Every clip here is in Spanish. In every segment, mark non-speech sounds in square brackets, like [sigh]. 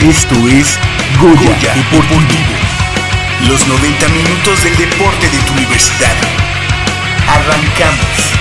Esto es Goya, Deportivo. Los 90 minutos del deporte de tu universidad. Arrancamos.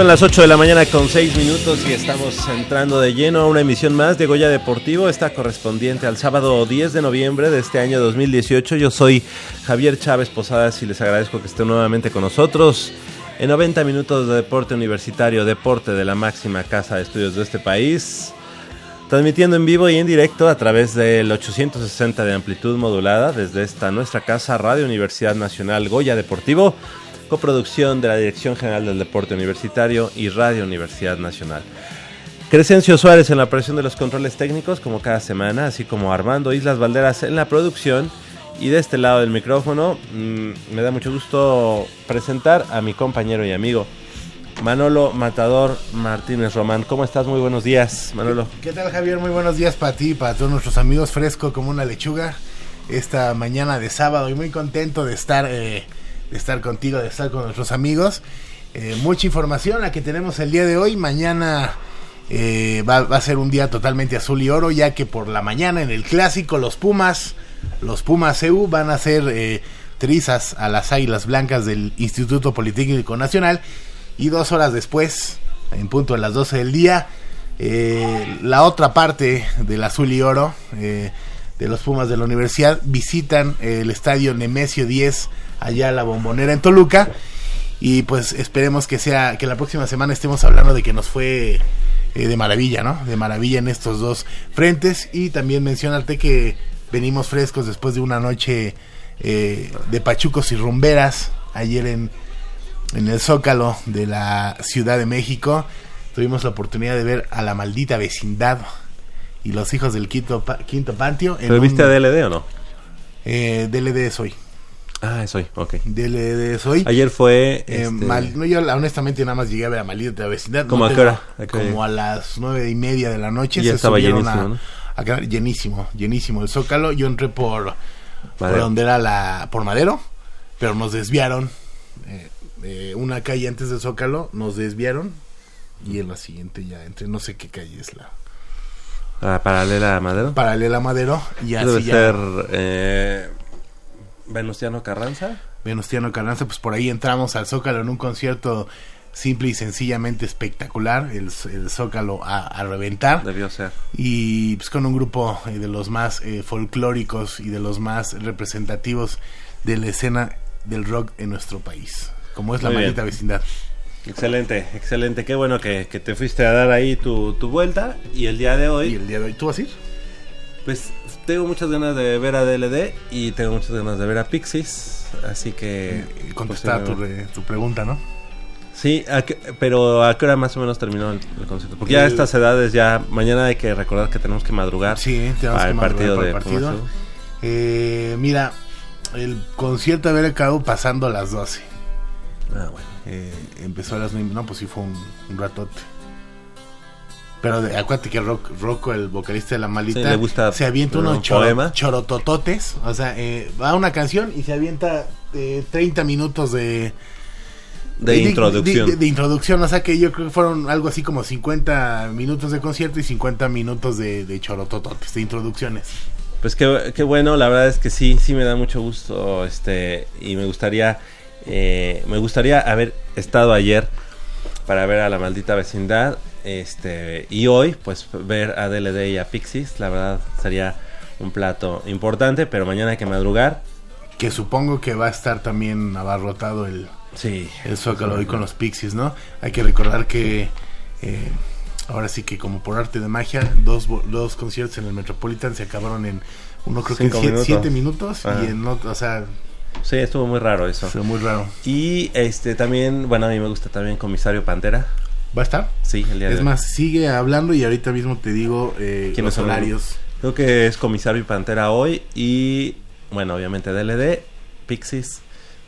Son las 8 de la mañana con 6 minutos y estamos entrando de lleno a una emisión más de Goya Deportivo, esta correspondiente al sábado 10 de noviembre de este año 2018. Yo soy Javier Chávez Posadas y les agradezco que estén nuevamente con nosotros en 90 minutos de deporte universitario, deporte de la máxima casa de estudios de este país. Transmitiendo en vivo y en directo a través del 860 de amplitud modulada desde esta nuestra casa Radio Universidad Nacional Goya Deportivo coproducción de la Dirección General del Deporte Universitario y Radio Universidad Nacional. Crescencio Suárez en la operación de los controles técnicos, como cada semana, así como Armando Islas Valderas en la producción. Y de este lado del micrófono, mm, me da mucho gusto presentar a mi compañero y amigo Manolo Matador Martínez Román. ¿Cómo estás? Muy buenos días, Manolo. ¿Qué tal, Javier? Muy buenos días para ti, para todos nuestros amigos, fresco como una lechuga, esta mañana de sábado y muy contento de estar eh, de estar contigo, de estar con nuestros amigos. Eh, mucha información la que tenemos el día de hoy. Mañana eh, va, a ser un día totalmente azul y oro, ya que por la mañana en el clásico los Pumas, los Pumas EU van a hacer eh, trizas a las águilas blancas del Instituto Politécnico Nacional. Y dos horas después, en punto de las 12 del día, la otra parte del azul y oro de los Pumas de la universidad visitan el estadio Nemesio 10 allá a la bombonera en Toluca. Y pues esperemos que sea, que la próxima semana estemos hablando de que nos fue eh, de maravilla, ¿no? De maravilla en estos dos frentes. Y también mencionarte que venimos frescos después de una noche eh, de pachucos y rumberas ayer en, en el Zócalo de la Ciudad de México. Tuvimos la oportunidad de ver a la maldita vecindad y los hijos del quinto, quinto pantio. ¿Pero viste a DLD o no? Eh, DLD es hoy. Ah, es hoy, ok. De, hoy. Ayer fue. Eh, este, no, yo honestamente nada más llegué a ver a Maldita de la vecindad. ¿Cómo a qué hora? Como a las nueve y media de la noche. Ya estaba llenísimo, a, ¿no? a quedar llenísimo, llenísimo el Zócalo. Yo entré por, por donde era la, por Madero, pero nos desviaron. eh, eh, una calle antes del Zócalo, nos desviaron. Y en la siguiente ya entré, no sé qué calle es la Ah, paralela a Madero. paralela a Madero. Y así Debe ya ser eh, Venustiano Carranza. Venustiano Carranza, pues por ahí entramos al Zócalo en un concierto simple y sencillamente espectacular, el, el Zócalo a, a reventar. Debió ser. y pues con un grupo eh, de los más eh, folclóricos y de los más representativos de la escena del rock en nuestro país, como es la bien. maldita vecindad. Excelente, excelente. Qué bueno que, que te fuiste a dar ahí tu, tu vuelta. Y el día de hoy, Y el día de hoy, ¿tú vas a ir? Pues tengo muchas ganas de ver a DLD y tengo muchas ganas de ver a Pixies. Así que. Contestar tu, posiblemente- re- tu pregunta, ¿no? Sí, ¿a qué- pero ¿a qué hora más o menos terminó el, el concierto? Porque ya a estas edades, ya mañana hay que recordar que tenemos que madrugar Sí, tenemos para que el madrugar para el partido. Eh, mira, el concierto haber acabado pasando a las 12. Ah, bueno. Eh, empezó a las 9, no, pues sí fue un, un ratote. Pero de- acuérdate que Rock, Rocco, el vocalista de la malita, Sí, le gusta se avienta un unos choro- chorotototes. O sea, eh, va una canción y se avienta eh, 30 minutos de, De introducción. De, de introducción, o sea que yo creo que fueron algo así como 50 minutos de concierto y 50 minutos de, de chorotototes, de introducciones. Pues qué, qué bueno, la verdad es que sí, sí me da mucho gusto, este, y me gustaría, eh, me gustaría haber estado ayer para ver a la maldita vecindad, este, y hoy, pues ver a DLD y a Pixies, la verdad sería un plato importante, pero mañana hay que madrugar. Que supongo que va a estar también abarrotado el, Sí. el Zócalo hoy con los Pixies, ¿no? Hay que recordar que eh, ahora sí que como por arte de magia, dos, dos conciertos en el Metropolitan se acabaron en uno creo que en minutos. siete minutos Ajá. y en otro, o sea, Sí, estuvo muy raro eso. fue muy raro. Y este también, bueno, a mí me gusta también Comisario Pantera. ¿Va a estar? Sí, el día de Es hoy. más, sigue hablando y ahorita mismo te digo eh, ¿Quiénes los horarios. Creo que es Comisario y Pantera hoy y, bueno, obviamente DLD, Pixies,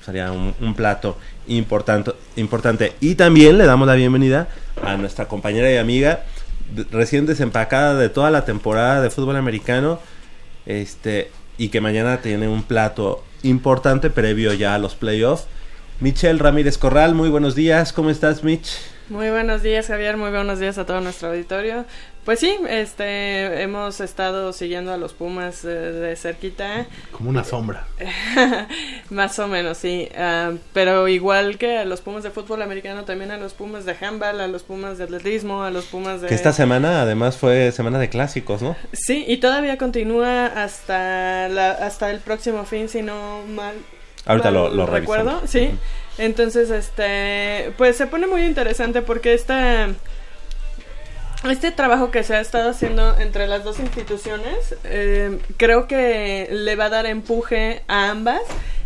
sería un, un plato importante, importante. Y también le damos la bienvenida a nuestra compañera y amiga de- recién desempacada de toda la temporada de fútbol americano, este, y que mañana tiene un plato importante previo ya a los playoffs. Michelle Ramírez Corral, muy buenos días, ¿cómo estás Mitch? Muy buenos días, Javier. Muy buenos días a todo nuestro auditorio. Pues sí, este, hemos estado siguiendo a los Pumas eh, de cerquita, Como una sombra. [laughs] más o menos, sí. Ah, pero igual que a los Pumas de fútbol americano, también a los Pumas de handball, a los Pumas de atletismo, a los Pumas de... Que esta semana además fue semana de clásicos, ¿no? Sí, y todavía continúa hasta la, hasta el próximo fin, si no mal. Ahorita mal lo- lo recuerdo. revisamos. Sí. Entonces, este, pues se pone muy interesante porque esta este trabajo que se ha estado haciendo entre las dos instituciones, eh, creo que le va a dar empuje a ambas.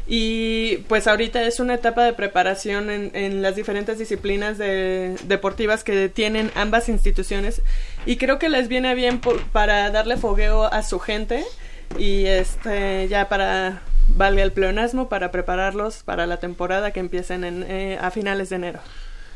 Y pues ahorita es una etapa de preparación en, las diferentes disciplinas de- deportivas que tienen ambas instituciones. Y creo que les viene bien para darle fogueo a su gente y este ya para valga el pleonasmo para prepararlos para la temporada que empiecen en, eh, a finales de enero.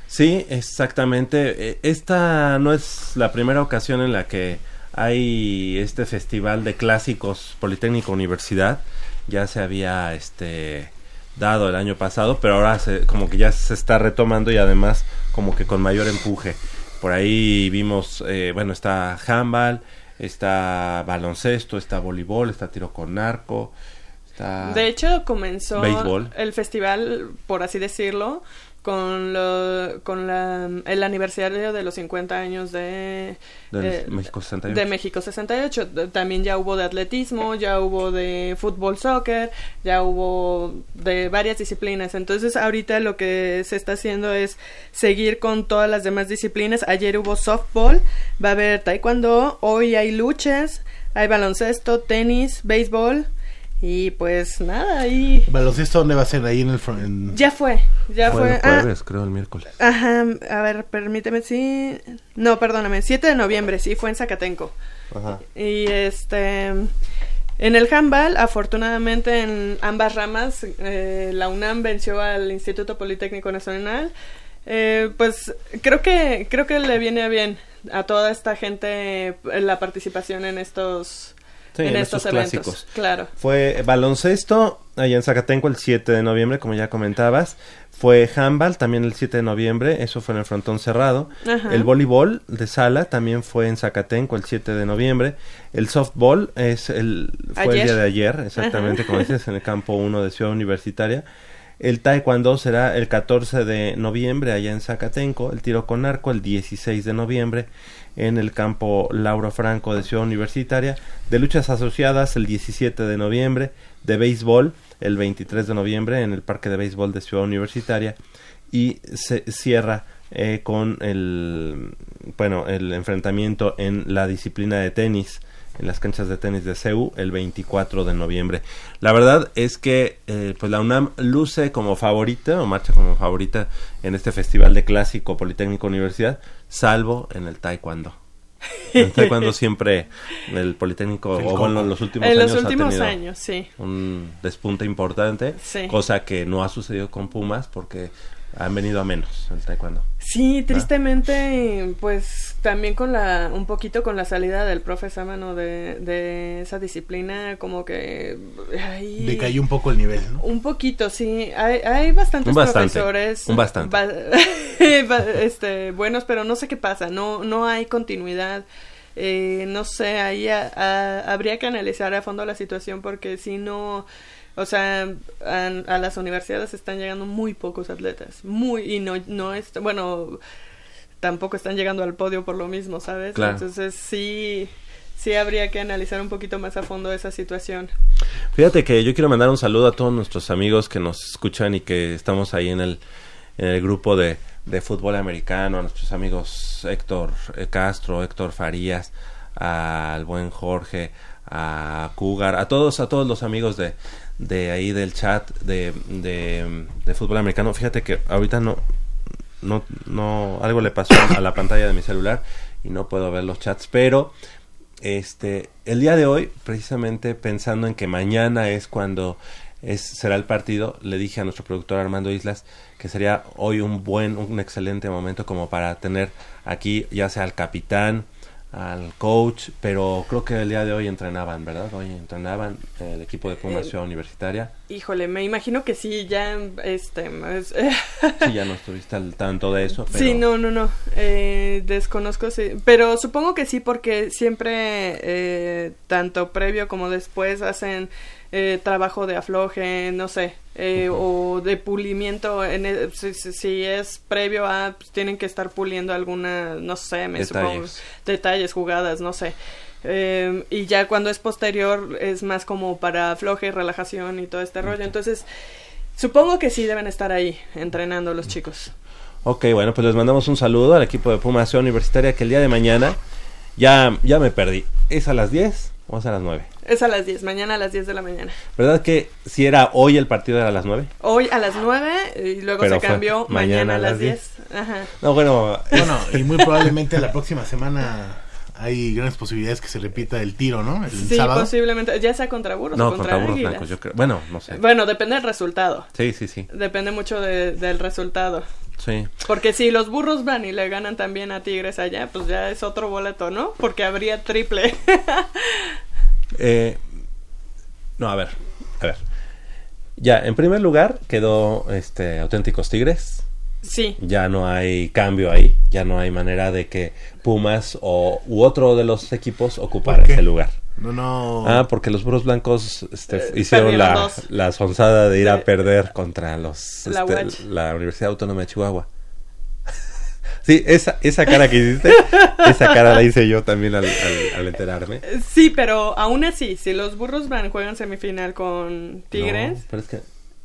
Sí, exactamente. Eh, Esta no es la primera ocasión en la que hay este festival de clásicos Politécnico Universidad. Ya se había este dado el año pasado, pero ahora se, como que ya se está retomando y además como que con mayor empuje. Por ahí vimos, eh, bueno, está handball, está baloncesto, está voleibol, está tiro con narco, está... De hecho, comenzó. Béisbol. el festival, por así decirlo, con, lo, con la, el aniversario de los 50 años de, eh, México 68. de México 68. D- También ya hubo de atletismo, ya hubo de fútbol, soccer, ya hubo de varias disciplinas. Entonces, ahorita lo que se está haciendo es seguir con todas las demás disciplinas. Ayer hubo softball, va a haber taekwondo, hoy hay luchas, hay baloncesto, tenis, béisbol. Y pues nada, ahí ¿Baloncesto dónde va a ser? Ahí en el... en- ya fue, ya Fue fue. el Ah, jueves, creo, el miércoles. ajá, a ver, permíteme, sí. No, perdóname, 7 de noviembre, sí, fue en Zacatenco. Ajá. Y este. En el handball, afortunadamente en ambas ramas, eh, la UNAM venció al Instituto Politécnico Nacional. Eh, pues creo que creo que le viene bien, a toda esta gente eh, la participación en estos Sí, en, en estos, eventos. clásicos. Claro. Fue baloncesto allá en Zacatenco el 7 de noviembre, como ya comentabas. Fue handball también el 7 de noviembre, eso fue en el frontón cerrado. Ajá. El voleibol de sala también fue en Zacatenco el 7 de noviembre. El softball es el fue el día de ayer, exactamente Ajá. como dices, en el campo 1 de Ciudad Universitaria. El taekwondo será el 14 de noviembre allá en Zacatenco. El tiro con arco el 16 de noviembre en el campo Lauro Franco de Ciudad Universitaria. De luchas asociadas el 17 de noviembre. De béisbol el 23 de noviembre en el Parque de Béisbol de Ciudad Universitaria. Y se cierra eh, con el, bueno, el enfrentamiento en la disciplina de tenis en las canchas de tenis de CEU el 24 de noviembre. La verdad es que eh, pues la UNAM luce como favorita o marcha como favorita en este festival de clásico Politécnico Universidad, salvo en el taekwondo. En el taekwondo [laughs] siempre el Politécnico, El o bueno, en los últimos En años los últimos años, sí. un despunte importante, Sí. cosa que no ha sucedido con Pumas porque han venido a menos el taekwondo. Sí, tristemente, pues también con la, un poquito con la salida del profe Sámano de, de esa disciplina, como que... ay, Decayó un poco el nivel, ¿no? Un poquito, sí. Hay, hay bastantes Un bastante, profesores. un bastante. ba- [laughs] ba- este, buenos, pero no sé qué pasa. No, no hay continuidad. Eh, no sé, ahí a- a- habría que analizar a fondo la situación porque si no. O sea, a, a las universidades están llegando muy pocos atletas. Muy. Y no, no es. Bueno, tampoco están llegando al podio por lo mismo, ¿sabes? Claro. Entonces sí. Sí habría que analizar un poquito más a fondo esa situación. Fíjate que yo quiero mandar un saludo a todos nuestros amigos que nos escuchan y que estamos ahí en el, en el grupo de, de fútbol americano, a nuestros amigos Héctor eh, Castro, Héctor Farías, al buen Jorge, a Cougar, a todos, a todos los amigos de, de ahí del chat de, de, fútbol americano. Fíjate que ahorita no, no, no, algo le pasó a la pantalla de mi celular y no puedo ver los chats, pero este, el día de hoy, precisamente pensando en que mañana es cuando es, será el partido, le dije a nuestro productor Armando Islas que sería hoy un buen, un excelente momento como para tener aquí ya sea al capitán, al coach, pero creo que el día de hoy entrenaban, ¿verdad? Hoy entrenaban el equipo de Pumas Eh, Universitaria. Híjole, me imagino que sí, ya, este, es- Sí, ya no estuviste al tanto de eso, pero Sí, no, no, no. Eh, desconozco, sí. Pero supongo que sí, porque siempre, eh, tanto previo como después, hacen eh, trabajo de afloje, no sé, eh, o de pulimiento. En el- si, es previo a, pues, tienen que estar puliendo alguna, no sé, me supongo. Detalles. Detalles, jugadas, no sé. Eh, y ya cuando es posterior es más como para afloje y relajación y todo este rollo. Entonces, supongo que sí deben estar ahí entrenando los chicos. Ok, bueno, pues les mandamos un saludo al equipo de Ciudad Universitaria que el día de mañana ya, ya me perdí. ¿Es a las 10 o es a las 9? Es a las 10, mañana a las 10 de la mañana. ¿Verdad que si era hoy el partido era a las 9? Hoy a las 9 y luego Pero se cambió mañana, a las 10. Ajá. No, bueno, Bueno, [laughs] y muy probablemente la próxima semana hay grandes posibilidades que se repita el tiro, ¿no? El Sí, sábado. posiblemente, ya sea contra burros no, o contra, contra burros águilas. blancos, yo creo. Bueno, no sé. Bueno, depende del resultado. Sí, sí, sí. Depende mucho de- del resultado. Sí. Porque si los burros van y le ganan también a Tigres allá, pues ya es otro boleto, ¿no? Porque habría triple. [laughs] Eh, no, a ver, a ver. Ya, en primer lugar quedó este Auténticos Tigres. sí. Ya no hay cambio ahí. Ya no hay manera de que Pumas o u otro de los equipos ocupara ese lugar. No, no. Ah, porque los burros blancos este, Eh, hicieron la, la sonzada de ir a perder contra los La este, la Universidad Autónoma de Chihuahua. Sí, esa, esa cara que hiciste, esa cara la hice yo también al, al- al enterarme. Sí, pero aún así, si los burros van, juegan semifinal con Tigres No, pero es que...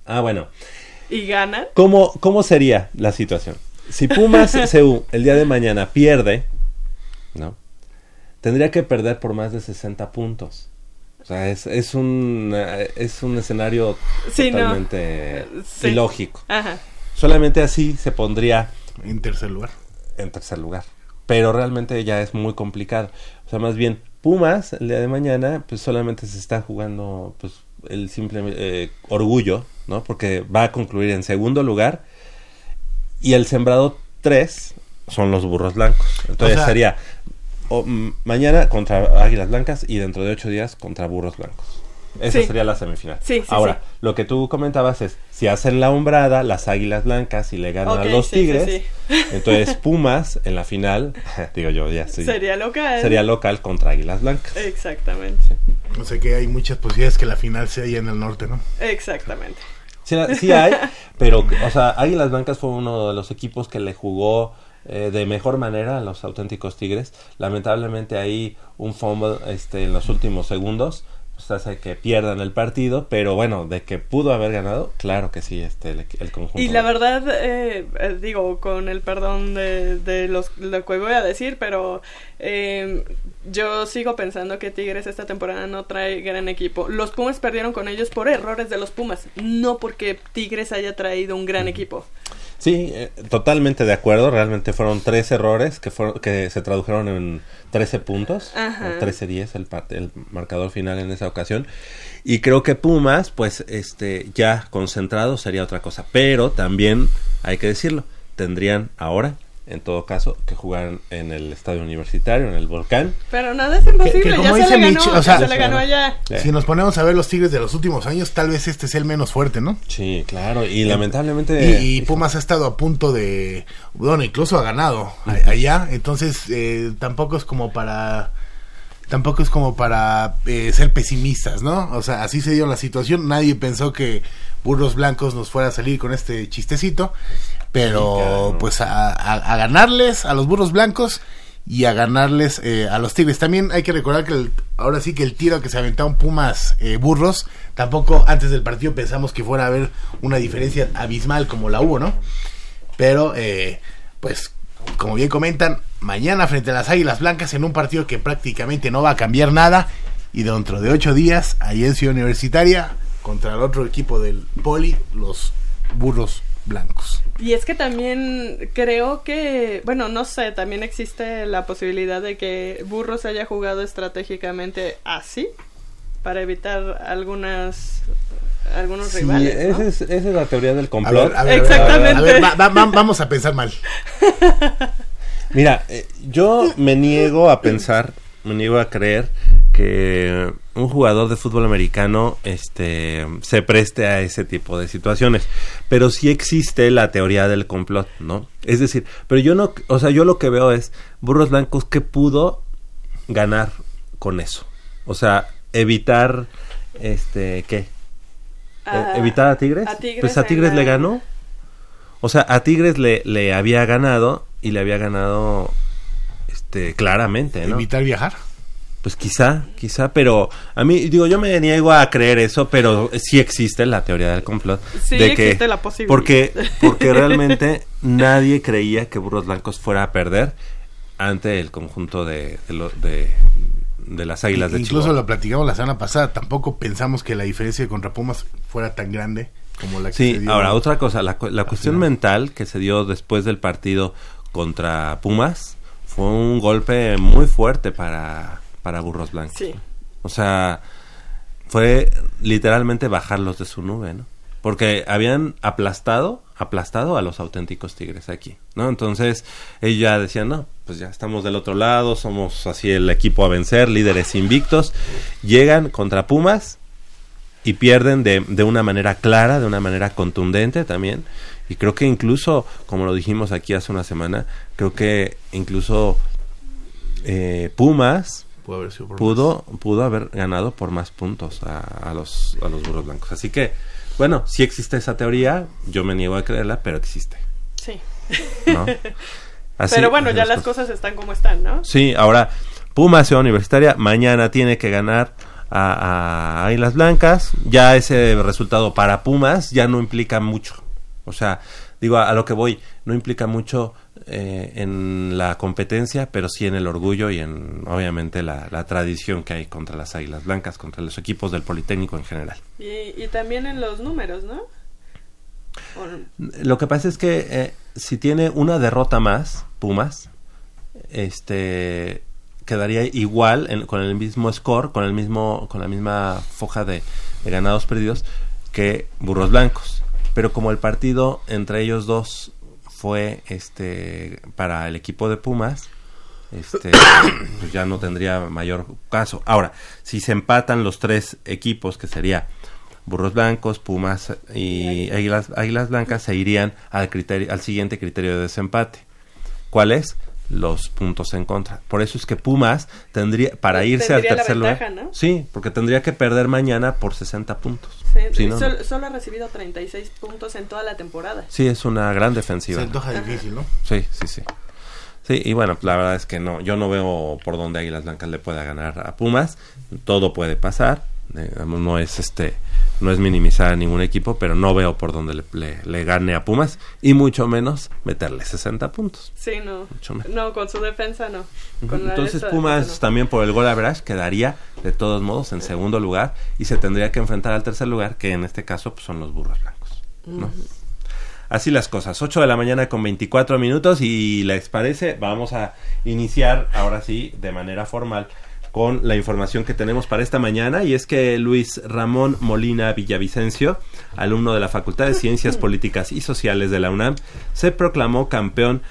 Ah, bueno. y ganan, ¿Cómo, ¿Cómo sería la situación? Si Pumas [laughs] CU el día de mañana pierde, ¿no? Tendría que perder por más de 60 puntos. O sea, es, es, un, es un escenario Sí, no. totalmente Sí. ilógico. Ajá. Solamente así se pondría En tercer lugar. En tercer lugar. Pero realmente ya es muy complicado. O sea, más bien, Pumas el día de mañana, pues solamente se está jugando pues el simple eh, orgullo, ¿no? Porque va a concluir en segundo lugar y el sembrado 3 son los burros blancos. Entonces O sea- sería o, mañana contra Águilas Blancas y dentro de ocho días contra burros blancos. Esa Sí. sería la semifinal. Sí, sí, Ahora, sí. lo que tú comentabas es, si hacen la hombrada, las Águilas Blancas y le ganan a los sí, sí, Tigres, sí. [laughs] entonces Pumas en la final, [laughs] digo yo ya estoy, Sería local. sería local contra Águilas Blancas. Exactamente. No sé que hay muchas posibilidades que la final sea allá en el norte, ¿no? Exactamente. Sí, sí [laughs] hay, pero, o sea, Águilas Blancas fue uno de los equipos que le jugó eh, de mejor manera a los auténticos Tigres. Lamentablemente ahí un fumble este, en los últimos segundos pues hace que pierdan el partido, pero bueno, de que pudo haber ganado, claro que sí, este, el, el conjunto. Y la verdad, eh, eh, digo, con el perdón de, de los, lo que voy a decir, pero eh, yo sigo pensando que Tigres esta temporada no trae gran equipo. Los Pumas perdieron con ellos por errores de los Pumas, no porque Tigres haya traído un gran equipo. Sí, eh, totalmente de acuerdo. Realmente fueron tres errores que fueron que se tradujeron en 13 puntos, o 13-10 el, el marcador final en esa ocasión. Y creo que Pumas, pues, este, ya concentrado sería otra cosa. Pero también hay que decirlo, tendrían ahora, en todo caso, que jugar en el estadio universitario, en el volcán. Pero nada es imposible, que como ya se dice le ganó, o ya sea- se le ganó allá. Si nos ponemos a ver los Tigres de los últimos años, tal vez este sea el menos fuerte, ¿no? Sí, claro. Y lamentablemente. Y, y Pumas ha estado a punto de, bueno, incluso ha ganado allá, entonces eh, tampoco es como para, tampoco es como para eh, ser pesimistas, ¿no? O sea, así se dio la situación, nadie pensó que Burros Blancos nos fuera a salir con este chistecito, pero pues a, a- a ganarles a los Burros Blancos y a ganarles eh, a los Tigres. También hay que recordar que el- ahora sí que el tiro que se aventaron Pumas eh, Burros, tampoco antes del partido pensamos que fuera a haber una diferencia abismal como la hubo, ¿no? Pero, eh, pues, como bien comentan, mañana frente a las Águilas Blancas en un partido que prácticamente no va a cambiar nada. Y dentro de ocho días, ahí en Ciudad Universitaria, contra el otro equipo del Poli, los Burros Blancos. Y es que también creo que, bueno, no sé, también existe la posibilidad de que Burros haya jugado estratégicamente así para evitar algunas algunos Sí, rivales. ¿no? esa, es, esa es la teoría del A complot. ver, a ver, Exactamente. a ver, va- va- va- vamos a pensar mal. [laughs] Mira, eh, yo me niego a pensar, me niego a creer que un jugador de fútbol americano este se preste a ese tipo de situaciones, pero sí existe la teoría del complot, ¿no? Es decir, pero yo no, o sea, yo lo que veo es Burros Blancos que pudo ganar con eso. O sea, evitar este ¿qué? Ah, Eh, evitar a Tigres. a Tigres pues a Tigres le ganó. O sea, a Tigres le, le había ganado y le había ganado este claramente, ¿no? Evitar viajar. Pues quizá, quizá, pero a mí digo, yo me niego a creer eso, pero sí existe la teoría del complot Sí de que existe la posibilidad. porque [laughs] porque realmente nadie creía que Burros Blancos fuera a perder ante el conjunto de de, lo- de, de las Águilas de Incluso Chihuahua. lo platicamos la semana pasada. Tampoco pensamos que la diferencia contra Pumas fuera tan grande como la que Sí, se dio. ahora otra cosa, la, cu- la cuestión final. mental que se dio después del partido contra Pumas fue un golpe muy fuerte para, para Burros Blancos. Sí. O sea, fue literalmente bajarlos de su nube, ¿no? Porque habían aplastado, aplastado a los auténticos tigres aquí, ¿no? Entonces, ellos ya decían, no, pues ya estamos del otro lado, somos así el equipo a vencer, líderes invictos. Llegan contra Pumas y pierden de, de una manera clara, de una manera contundente también. Y creo que incluso, como lo dijimos aquí hace una semana, creo que incluso eh, Pumas Pudo haber sido pudo, pudo haber ganado por más puntos a, a los, a los burros blancos. Así que, bueno, sí existe esa teoría, yo me niego a creerla, pero existe. Sí. ¿no? [laughs] Así- Pero bueno, así ya las cosas están como están, ¿no? Sí, ahora Pumas Ciudad Universitaria mañana tiene que ganar a, a Águilas Blancas. Ya ese resultado para Pumas ya no implica mucho. O sea, digo a, a lo que voy, no implica mucho eh, en la competencia, pero sí en el orgullo y en obviamente la, la tradición que hay contra las Águilas Blancas, contra los equipos del Politécnico en general. Y, y también en los números, ¿no? Lo que pasa es que eh, si tiene una derrota más, Pumas, este quedaría igual en- con el mismo score, con el mismo, con la misma foja de, de ganados perdidos que Burros Blancos. Pero como el partido entre ellos dos fue este para el equipo de Pumas, este [coughs] pues ya no tendría mayor caso. Ahora, si se empatan los tres equipos, que sería Burros Blancos, Pumas y Águilas, Blancas, se irían al criterio, al siguiente criterio de desempate. ¿Cuál es? Los puntos en contra. Por eso es que Pumas tendría, para irse al tercer lugar. Sí, porque tendría que perder mañana por 60 puntos. Sí, solo, ha recibido 36 puntos en toda la temporada. Sí, es una gran defensiva. Se antoja difícil, ¿no? Sí, sí, sí. Sí, y bueno, la verdad es que no, yo no veo por dónde Águilas Blancas le pueda ganar a Pumas. Todo puede pasar. No es este no es minimizar a ningún equipo, pero no veo por dónde le, gane a Pumas y mucho menos meterle 60 puntos. Sí, no. No, con su defensa no. Entonces Pumas también por el gol average quedaría de todos modos en segundo lugar y se tendría que enfrentar al tercer lugar, que en este caso pues, son los burros blancos. ¿no? Así las cosas, 8 de la mañana con 24 minutos y les parece, vamos a iniciar ahora sí de manera formal con la información que tenemos para esta mañana y es que Luis Ramón Molina Villavicencio, alumno de la Facultad de Ciencias [laughs] Políticas y Sociales de la UNAM, se proclamó campeón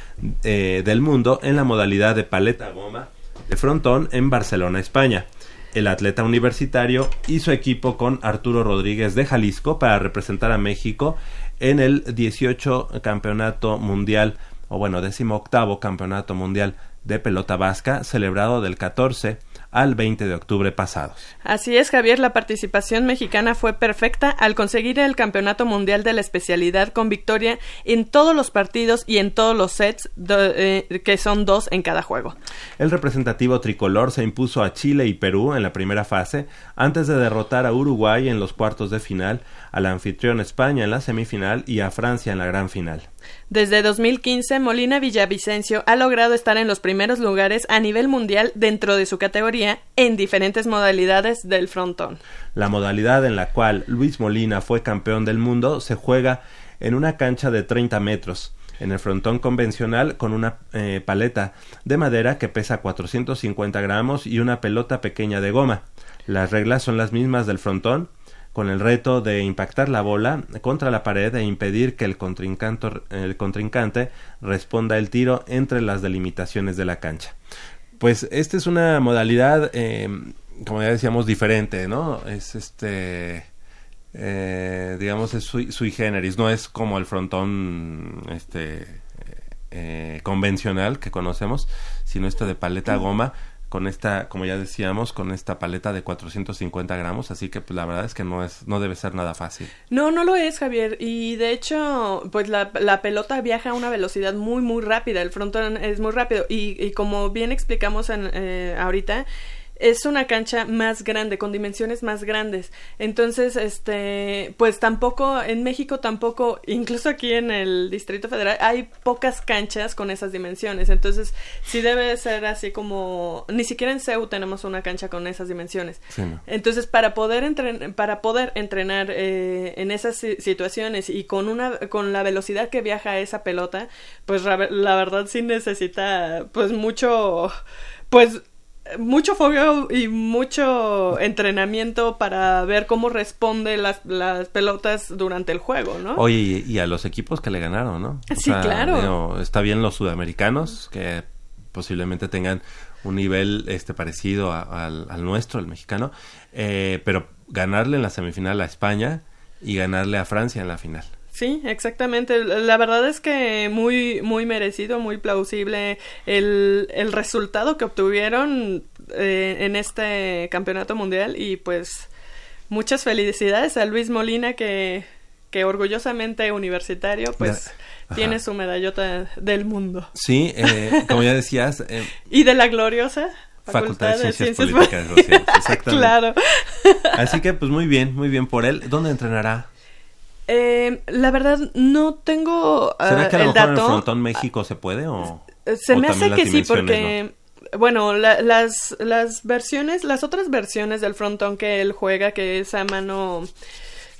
eh, del mundo en la modalidad de paleta goma de frontón en Barcelona, España. El atleta universitario hizo equipo con Arturo Rodríguez de Jalisco para representar a México en el 18 Campeonato Mundial, o bueno, 18 Campeonato Mundial de Pelota Vasca, celebrado del 14 al 20 de octubre pasado. Así es, Javier, la participación mexicana fue perfecta al conseguir el Campeonato Mundial de la especialidad con victoria en todos los partidos y en todos los sets, eh, que son dos en cada juego. El representativo tricolor se impuso a Chile y Perú en la primera fase, antes de derrotar a Uruguay en los cuartos de final, al anfitrión España en la semifinal y a Francia en la gran final. Desde 2015, Molina Villavicencio ha logrado estar en los primeros lugares a nivel mundial dentro de su categoría en diferentes modalidades del frontón. La modalidad en la cual Luis Molina fue campeón del mundo se juega en una cancha de 30 metros en el frontón convencional con una eh, paleta de madera que pesa 450 gramos y una pelota pequeña de goma. Las reglas son las mismas del frontón, con el reto de impactar la bola contra la pared e impedir que el contrincante, responda el tiro entre las delimitaciones de la cancha. Pues esta es una modalidad, eh, como ya decíamos, diferente, ¿no? Es este... Eh, digamos es sui, generis no es como el frontón este eh, convencional que conocemos sino este de paleta goma con esta, como ya decíamos, con esta paleta de 450 gramos, así que pues, la verdad es que no es, no debe ser nada fácil. No, no lo es, Javier, y de hecho, pues la, la pelota viaja a una velocidad muy, muy rápida, el frontón es muy rápido, y, y como bien explicamos en, eh, ahorita, es una cancha más grande, con dimensiones más grandes. Entonces, este, pues tampoco, en México tampoco, incluso aquí en el Distrito Federal, hay pocas canchas con esas dimensiones. Entonces, sí debe ser así como, ni siquiera en CEU tenemos una cancha con esas dimensiones. Entonces, para poder, entren para poder entrenar eh, en esas situaciones y con una, con la velocidad que viaja esa pelota, pues la verdad sí necesita, pues mucho, pues mucho fogueo y mucho entrenamiento para ver cómo responde las, las pelotas durante el juego, ¿no? Oye, y, a los equipos que le ganaron, ¿no? sí, claro. está bien los sudamericanos, que posiblemente tengan un nivel este parecido al, al, nuestro, el mexicano, eh, pero ganarle en la semifinal a España y ganarle a Francia en la final. Sí, exactamente. La verdad es que muy, muy merecido, muy plausible el, el resultado que obtuvieron eh, en este campeonato mundial y pues muchas felicidades a Luis Molina que, que orgullosamente universitario pues tiene su medallota del mundo. Sí, eh, como ya decías. Eh, [laughs] y de la gloriosa. Facultad, de Ciencias, Políticas Sociales. Exactamente. [laughs] claro. Así que pues muy bien, muy bien por él. ¿Dónde entrenará? Eh, la verdad, no tengo. ¿Será que a lo mejor en el Frontón México se puede o.? Se me hace que sí, porque. Bueno, las, las versiones, las otras versiones del frontón que él juega, que es a mano.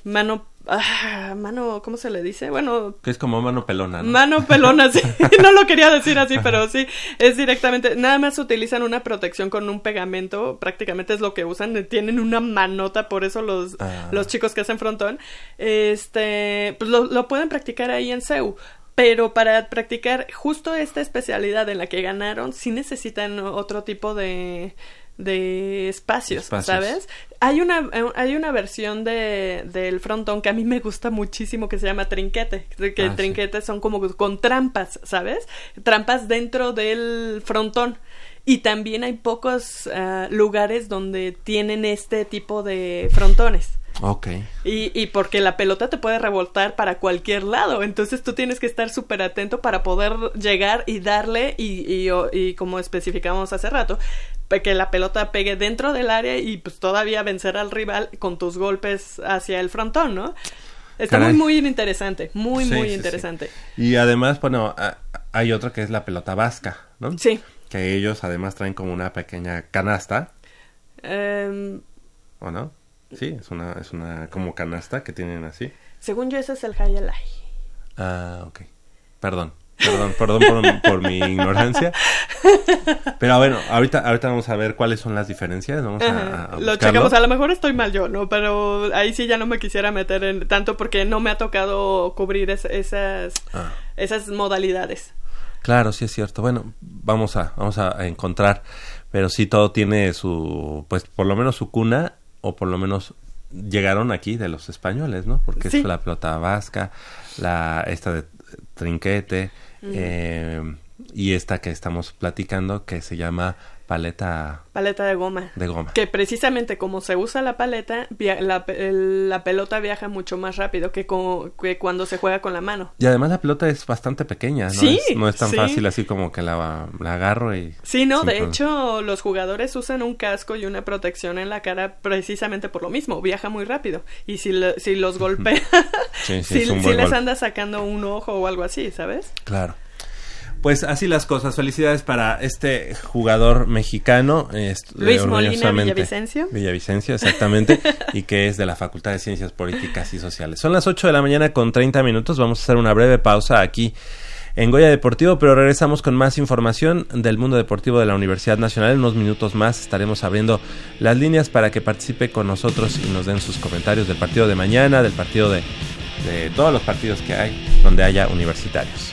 Mano Ah, mano, ¿cómo se le dice? Bueno. Que es como mano pelona. ¿no? Mano pelona, sí. [laughs] [laughs] no lo quería decir así, pero sí. Es directamente. Nada más utilizan una protección con un pegamento. Prácticamente es lo que usan. Tienen una manota, por eso los, ah. los chicos que hacen frontón. Este. Pues lo, lo pueden practicar ahí en CEU pero para practicar justo esta especialidad en la que ganaron, sí necesitan otro tipo de, de espacios, ¿sabes? Hay una, hay una versión de, del frontón que a mí me gusta muchísimo que se llama trinquete, que Ah, sí. trinquetes son como con trampas, ¿sabes? Trampas dentro del frontón. Y también hay pocos ah, lugares donde tienen este tipo de frontones. Ok. Y, y porque la pelota te puede rebotar para cualquier lado. Entonces tú tienes que estar súper atento para poder llegar y darle y, y, y como especificamos hace rato, que la pelota pegue dentro del área y pues todavía vencer al rival con tus golpes hacia el frontón, ¿no? Está Caray. muy, muy interesante. Muy, Sí, muy sí, sí. interesante. Y además, bueno, a- hay otra que es la pelota vasca, ¿no? Sí. Que ellos además traen como una pequeña canasta, Em, ¿o no? Sí, es una, es una como canasta que tienen así. según yo, ese es el Hayalai. Ah, ok. Perdón. Perdón, perdón por, por mi ignorancia. Pero bueno, ahorita, ahorita vamos a ver cuáles son las diferencias. Vamos a- a, Lo checamos, a lo mejor estoy mal yo, ¿no? Pero ahí sí ya no me quisiera meter en tanto porque no me ha tocado cubrir es- esas, Ah. esas modalidades. Claro, sí es cierto. Bueno, vamos a, vamos a a encontrar, pero sí todo tiene su, pues por lo menos su cuna, o por lo menos llegaron aquí de los españoles, ¿no? Porque Sí. es la pelota vasca, la esta de trinquete, eh, y esta que estamos platicando que se llama paleta Paleta de goma. de goma. Que precisamente como se usa la paleta, la, la pelota viaja mucho más rápido que, que cuando se juega con la mano. Y además la pelota es bastante pequeña, ¿no? Sí, es, no es tan sí. fácil así como que la, la agarro y... Sí, no, de problema. hecho los jugadores usan un casco y una protección en la cara precisamente por lo mismo, viaja muy rápido. Y si, lo- si los golpea, Sí, sí, [laughs] si, si les anda sacando un ojo o algo así, ¿sabes? Claro. Pues así las cosas. Felicidades para este jugador mexicano. Luis Molina Villavicencio. Villavicencio, exactamente. y que es de la Facultad de Ciencias Políticas y Sociales. Son las 8 de la mañana con 30 minutos. Vamos a hacer una breve pausa aquí en Goya Deportivo, pero regresamos con más información del mundo deportivo de la Universidad Nacional. En unos minutos más estaremos abriendo las líneas para que participe con nosotros y nos den sus comentarios del partido de mañana, del partido de, de todos los partidos que hay donde haya universitarios.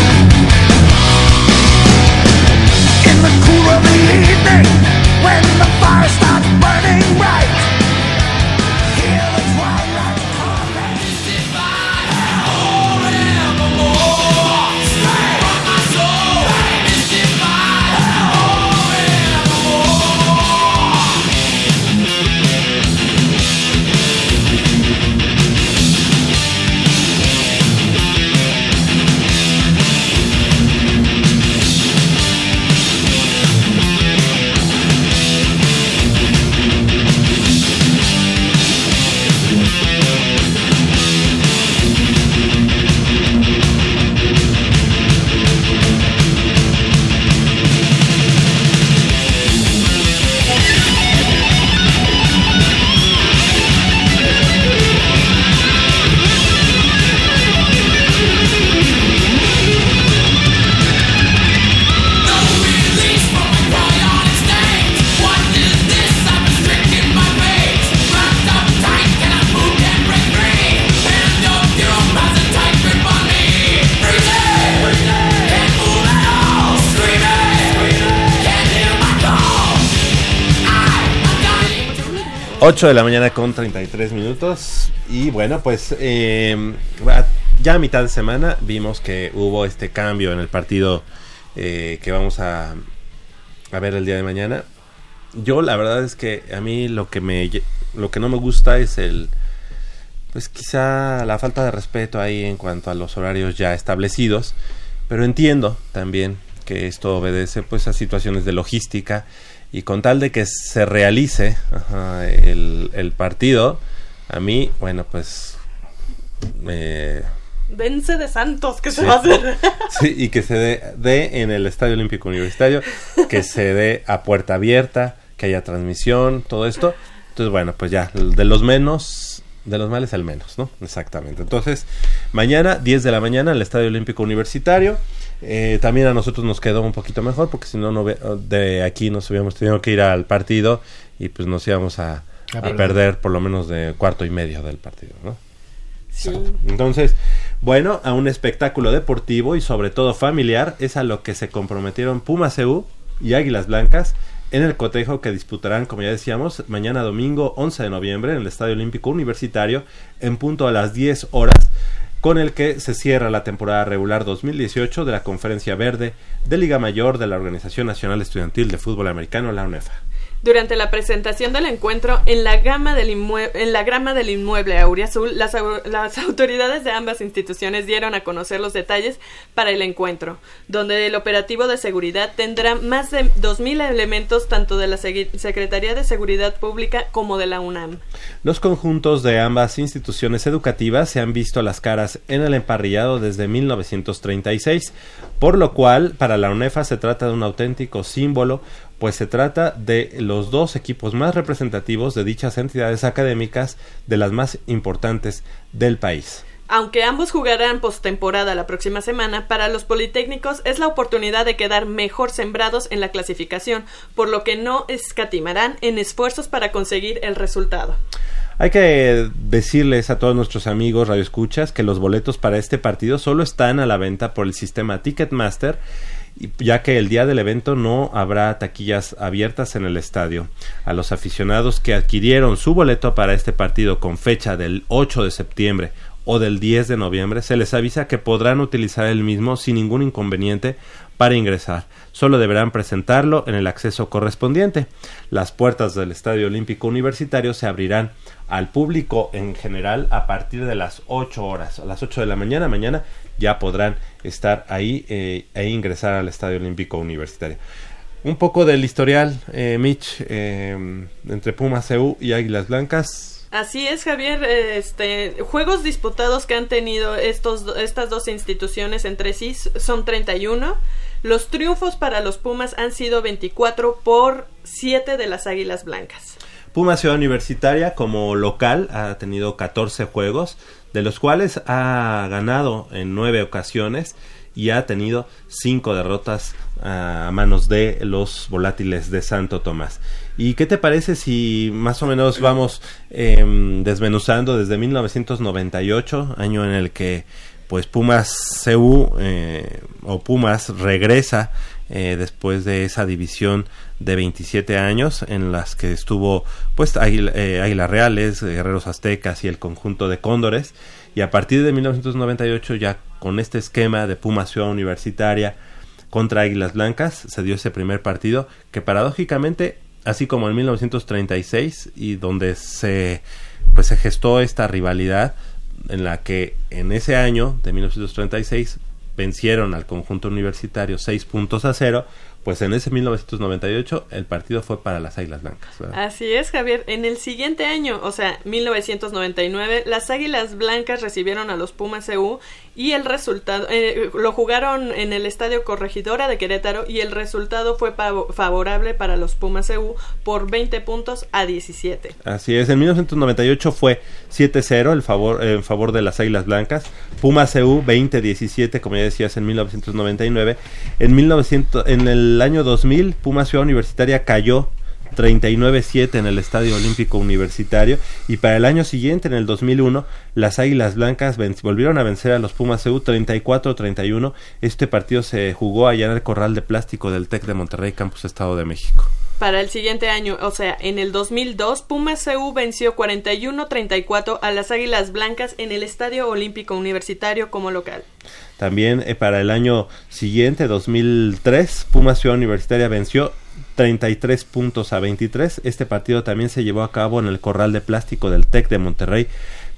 8 de la mañana con 33 minutos. Y bueno, pues eh, ya a mitad de semana vimos que hubo este cambio en el partido eh, que vamos a, a ver el día de mañana. Yo la verdad es que a mí lo que me lo que no me gusta es el pues quizá la falta de respeto ahí en cuanto a los horarios ya establecidos, pero entiendo también que esto obedece pues a situaciones de logística y con tal de que se realice ajá, el, el partido, a mí, bueno, pues eh, Vence de Santos, que se va a hacer. [laughs] Sí, y que se dé, dé en el Estadio Olímpico Universitario, que se dé a puerta abierta, que haya transmisión, todo esto. Entonces, bueno, pues ya, de los menos, de los males al menos, ¿no? Exactamente. Entonces, mañana, 10 de la mañana, en el Estadio Olímpico Universitario. Eh, también a nosotros nos quedó un poquito mejor, porque si no, no de aquí nos hubiéramos tenido que ir al partido y pues nos íbamos a, A a perder. por lo menos de cuarto y medio del partido, ¿no? Sí. Entonces, bueno, a un espectáculo deportivo y sobre todo familiar es a lo que se comprometieron Pumas CU y Águilas Blancas en el cotejo que disputarán, como ya decíamos, mañana domingo 11 de noviembre en el Estadio Olímpico Universitario en punto a las 10 horas con el que se cierra la temporada regular 2018 de la Conferencia Verde de Liga Mayor de la Organización Nacional Estudiantil de Fútbol Americano, la UNEFA. Durante la presentación del encuentro en la, gama del en la grama del inmueble Auriazul, las, au- las autoridades de ambas instituciones dieron a conocer los detalles para el encuentro, donde el operativo de seguridad tendrá más de 2.000 elementos tanto de la Secretaría de Seguridad Pública como de la UNAM. Los conjuntos de ambas instituciones educativas se han visto las caras en el emparrillado desde 1936, por lo cual para la UNEFA se trata de un auténtico símbolo, pues se trata de los dos equipos más representativos de dichas entidades académicas de las más importantes del país. Aunque ambos jugarán postemporada la próxima semana, para los Politécnicos es la oportunidad de quedar mejor sembrados en la clasificación, por lo que no escatimarán en esfuerzos para conseguir el resultado. Hay que decirles a todos nuestros amigos radioescuchas que los boletos para este partido solo están a la venta por el sistema Ticketmaster, ya que el día del evento no habrá taquillas abiertas en el estadio. A los aficionados que adquirieron su boleto para este partido con fecha del 8 de septiembre o del 10 de noviembre, se les avisa que podrán utilizar el mismo sin ningún inconveniente para ingresar. Solo deberán presentarlo en el acceso correspondiente. Las puertas del Estadio Olímpico Universitario se abrirán al público en general a partir de las 8 horas. A las 8 de la mañana, mañana ya podrán estar ahí eh, e ingresar al Estadio Olímpico Universitario. Un poco del historial, eh, Mitch, eh, entre Pumas CU y Águilas Blancas. Así es, Javier. Este, juegos disputados que han tenido estos, estas dos instituciones entre sí son 31. Los triunfos para los Pumas han sido 24 por 7 de las Águilas Blancas. Puma Ciudad Universitaria como local ha tenido 14 juegos, de los cuales ha ganado en 9 ocasiones y ha tenido 5 derrotas ah, a manos de los volátiles de Santo Tomás. ¿Y qué te parece si más o menos vamos em, desmenuzando desde 1998, año en el que pues Pumas CU eh, o Pumas regresa eh, después de esa división de 27 años en las que estuvo pues Águila- eh, Águilas Reales, Guerreros Aztecas y el conjunto de Cóndores. Y a partir de 1998 ya con este esquema de Pumas Ciudad Universitaria contra Águilas Blancas se dio ese primer partido que paradójicamente así como en 1936 y donde se pues se gestó esta rivalidad en la que en ese año de 1936 vencieron al conjunto universitario seis puntos a cero, pues en ese 1998 el partido fue para las Águilas Blancas. Así es, Javier. En el siguiente año, o sea, 1999, las Águilas Blancas recibieron a los Pumas CU y el resultado eh, lo jugaron en el Estadio Corregidora de Querétaro y el resultado fue favorable para los Pumas CU por 20 puntos a 17. Así es, en 1998 fue 7-0 el favor, en favor de las Águilas Blancas. Puma CU 20-17, como ya decías, en 1999. En, 1900, en el año 2000, Puma Ciudad Universitaria cayó 39-7 en el Estadio Olímpico Universitario. Y para el año siguiente, en el 2001, las Águilas Blancas volvieron a vencer a los Pumas CU 34-31. Este partido se jugó allá en el Corral de Plástico del TEC de Monterrey, Campus Estado de México. Para el siguiente año, o sea, en el 2002, Pumas CU venció 41-34 a las Águilas Blancas en el Estadio Olímpico Universitario como local. También eh, para el año siguiente, 2003, Pumas Ciudad Universitaria venció 33 puntos a 23. Este partido también se llevó a cabo en el Corral de Plástico del TEC de Monterrey,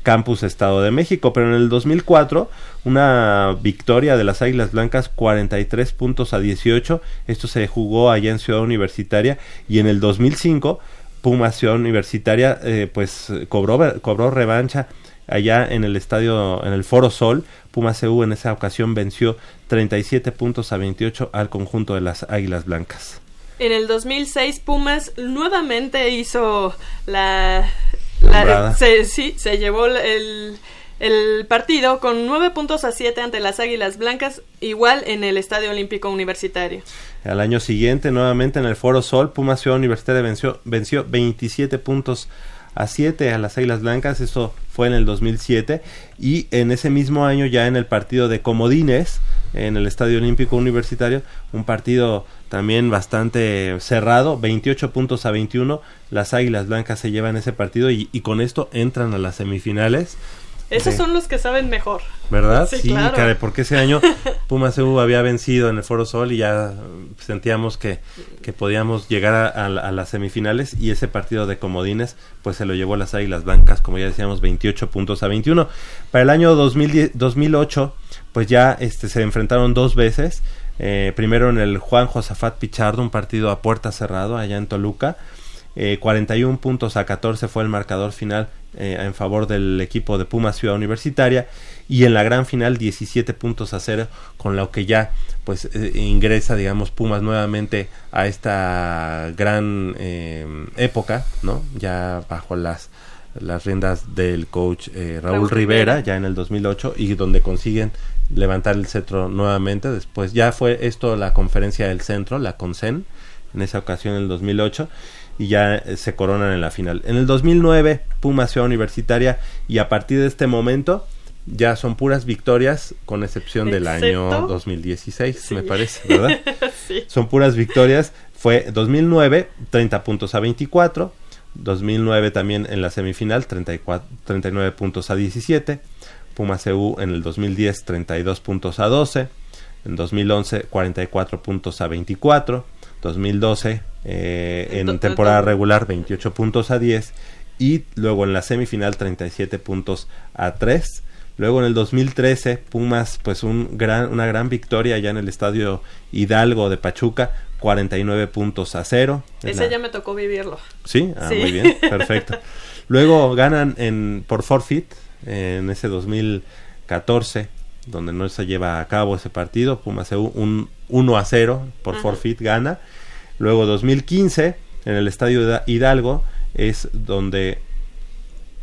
Campus Estado de México. Pero en el 2004, una victoria de las Águilas Blancas 43 puntos a 18. Esto se jugó allá en Ciudad Universitaria. Y en el 2005, Pumas Ciudad Universitaria eh, pues cobró, cobró revancha allá en el estadio, en el Foro Sol. Pumas CU en esa ocasión venció 37 puntos a 28 al conjunto de las Águilas Blancas. En el 2006, Pumas nuevamente hizo la... La se, sí, se llevó el, el partido con 9 puntos a 7 ante las Águilas Blancas, igual en el Estadio Olímpico Universitario. Al año siguiente, nuevamente en el Foro Sol, Pumas Ciudad Universitaria venció, venció 27 puntos a 7 a las Águilas Blancas, eso fue en el 2007, y en ese mismo año ya en el partido de Comodines, en el Estadio Olímpico Universitario, un partido también bastante cerrado, 28 puntos a 21, las Águilas Blancas se llevan ese partido y, y con esto entran a las semifinales. Esos son los que saben mejor. ¿Verdad? Sí, claro. porque ese año [laughs] Pumas CU había vencido en el Foro Sol y ya sentíamos que, que podíamos llegar a, a la- a las semifinales y ese partido de comodines pues se lo llevó las Águilas Blancas, como ya decíamos, 28 puntos a 21. Para el año 2010 2008 pues ya este, se enfrentaron dos veces. Eh, primero en el Juan Josafat Pichardo, un partido a puerta cerrado allá en Toluca. Eh, 41 puntos a 14 fue el marcador final eh, en favor del equipo de Pumas Ciudad Universitaria y en la gran final 17 puntos a 0 con lo que ya pues eh, ingresa digamos Pumas nuevamente a esta gran eh, época no ya bajo las las riendas del coach eh, Raúl, Raúl Rivera, Rivera. ya en el 2008 y donde consiguen levantar el cetro nuevamente después ya fue esto la conferencia del centro la CONCEN en esa ocasión en el 2008 y ya eh, se coronan en la final. En el 2009 Pumas Ciudad Universitaria y a partir de este momento ya son puras victorias con excepción del año Excepto- 2016 Sí. me parece, ¿verdad? [laughs] sí. son puras victorias. Fue 2009 30 puntos a 24, 2009 también en la semifinal 34, 39 puntos a 17, Pumas CU en el 2010 32 puntos a 12, en 2011 44 puntos a 24, 2012 eh, en temporada regular 28 puntos a 10 y luego en la semifinal 37 puntos a 3. Luego en el 2013 Pumas pues un gran una gran victoria ya en el estadio Hidalgo de Pachuca 49 puntos a 0. Es Ese la- ya me tocó vivirlo. Sí, ah, Sí. muy bien, perfecto. [laughs] Luego ganan en por forfeit en ese 2014 donde no se lleva a cabo ese partido, Pumas un 1 a 0 por Ajá. forfeit gana. Luego 2015 en el estadio Hida- Hidalgo es donde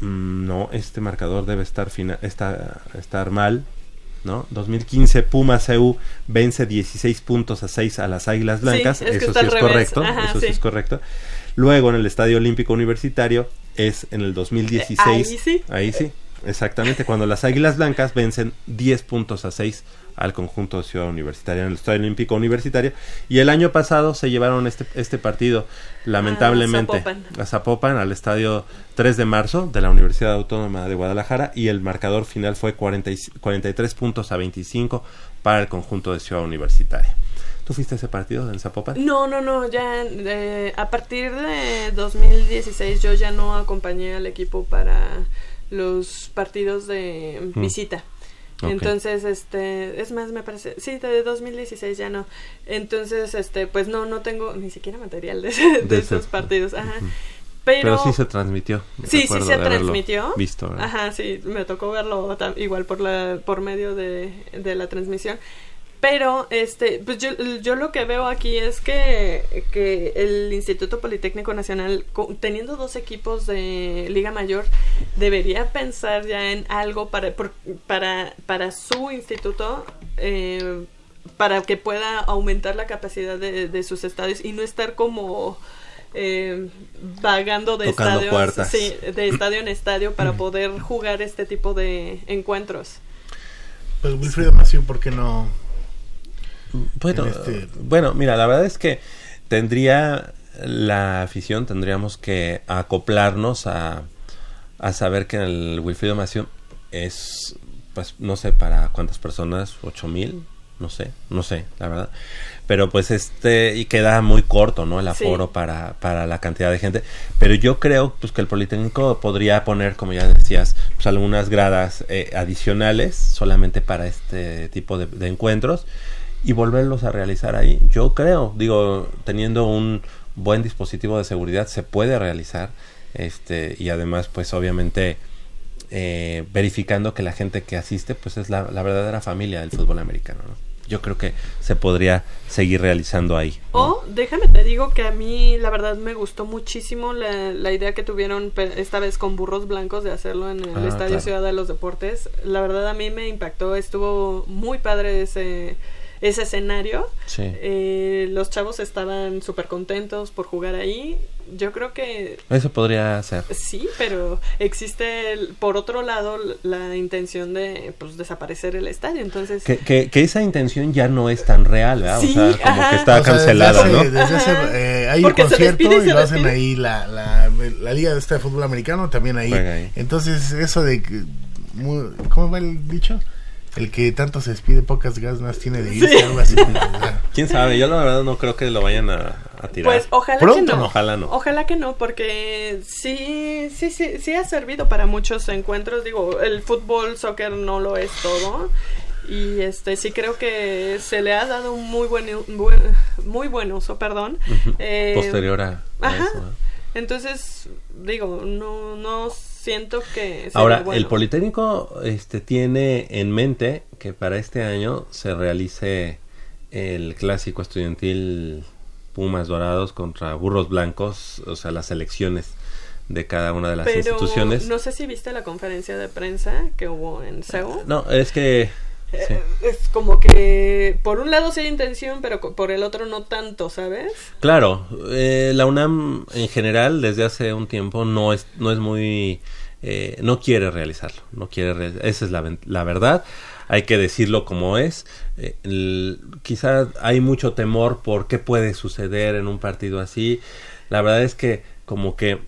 no, este marcador debe estar fina- está- estar mal, ¿no? 2015 Pumas CU vence 16 puntos a 6 a las Águilas Blancas, Sí, es que eso sí es revés. correcto, Ajá, eso sí. sí. es correcto. Luego en el Estadio Olímpico Universitario es en el 2016. Ahí sí. Ahí sí, exactamente, cuando las Águilas Blancas vencen 10 puntos a 6 al conjunto de Ciudad Universitaria en el Estadio Olímpico Universitario y el año pasado se llevaron este, este partido lamentablemente Zapopan. a Zapopan al estadio 3 de marzo de la Universidad Autónoma de Guadalajara y el marcador final fue 40 y- 43 puntos a 25 para el conjunto de Ciudad Universitaria. ¿Tú fuiste a ese partido en Zapopan? No, no, no, ya eh, a partir de 2016 yo ya no acompañé al equipo para los partidos de Mm. Entonces, este, es más, me parece, sí, de 2016 ya no. Entonces, este, pues no, no tengo ni siquiera material de, [laughs] de, De ese- esos partidos, ajá. Pero, Pero sí se transmitió. Sí, sí se transmitió. Visto, ¿verdad? Ajá, sí, me tocó verlo igual por la por medio de, de la transmisión. Pero este, pues yo, yo lo que veo aquí es que, que el Instituto Politécnico Nacional, teniendo dos equipos de Liga Mayor, debería pensar ya en algo para, por- para, para su instituto, eh, para que pueda aumentar la capacidad de, de sus estadios y no estar como eh, vagando de sí, de [clears throat] estadio en estadio para poder jugar este tipo de encuentros. Pues Wilfredo Maciú, ¿por qué no? Bueno, en este- bueno, mira, la verdad es que tendría la afición tendríamos que acoplarnos a, a saber que el Wilfrido Mación es, pues, no sé para cuántas personas, ocho mil, no sé, no sé, la verdad. Pero pues este, y queda muy corto, ¿no? El Sí. aforo para, para la cantidad de gente. Pero yo creo, pues, que el Politécnico podría poner, como ya decías, pues, algunas gradas eh, adicionales solamente para este tipo de, de encuentros y volverlos a realizar ahí. Yo creo, digo, teniendo un buen dispositivo de seguridad se puede realizar, este, y además, pues, obviamente, eh, verificando que la gente que asiste, pues, es la, la verdadera familia del fútbol americano, ¿no? Yo creo que se podría seguir realizando ahí. ¿no? O déjame te digo que a mí la verdad me gustó muchísimo la, la idea que tuvieron esta vez con burros blancos de hacerlo en el Ah, Estadio claro. Ciudad de los Deportes. La verdad a mí me impactó, estuvo muy padre ese, ese escenario. Sí. Eh, los chavos estaban súper contentos por jugar ahí. Yo creo que Eso podría ser. sí, pero existe el- por otro lado la intención de pues desaparecer el estadio. Entonces Que, que, que esa intención ya no es tan real, ¿verdad? Sí, o sea, como ajá. que está O sea, desde cancelado, hace- ¿no? desde hace, Ajá. eh, hay un Porque concierto despide y lo hacen ahí la, la, la liga de este de fútbol americano también ahí. Entonces eso de que, muy- ¿cómo va el dicho? El que tanto se despide pocas ganas tiene de irse, Sí. algo así. o sea. [laughs] ¿Quién sabe? Yo la verdad no creo que lo vayan a, a tirar. Pues ojalá Pronto, que no. Ojalá no. Ojalá que no, porque sí, sí, sí, sí ha servido para muchos encuentros. Digo, el fútbol, soccer no lo es todo. Y este sí creo que se le ha dado un muy buen, buen- muy buen uso, perdón. Eh, Posterior a, a ajá. eso. Entonces, digo, no, no siento que Ahora, bueno. el Politécnico este, tiene en mente que para este año se realice el clásico estudiantil Pumas Dorados contra Burros Blancos, o sea, las elecciones de cada una de las Pero instituciones. no sé si viste la conferencia de prensa que hubo en CEU. No, es que... sí. Eh, Es como que por un lado sí hay intención, pero por el otro no tanto, ¿sabes? Claro, eh, la UNAM en general desde hace un tiempo no es, no es muy... eh, no quiere realizarlo, no quiere esa es la, la verdad, hay que decirlo como es. Eh, el- quizá hay mucho temor por qué puede suceder en un partido así. La verdad es que como que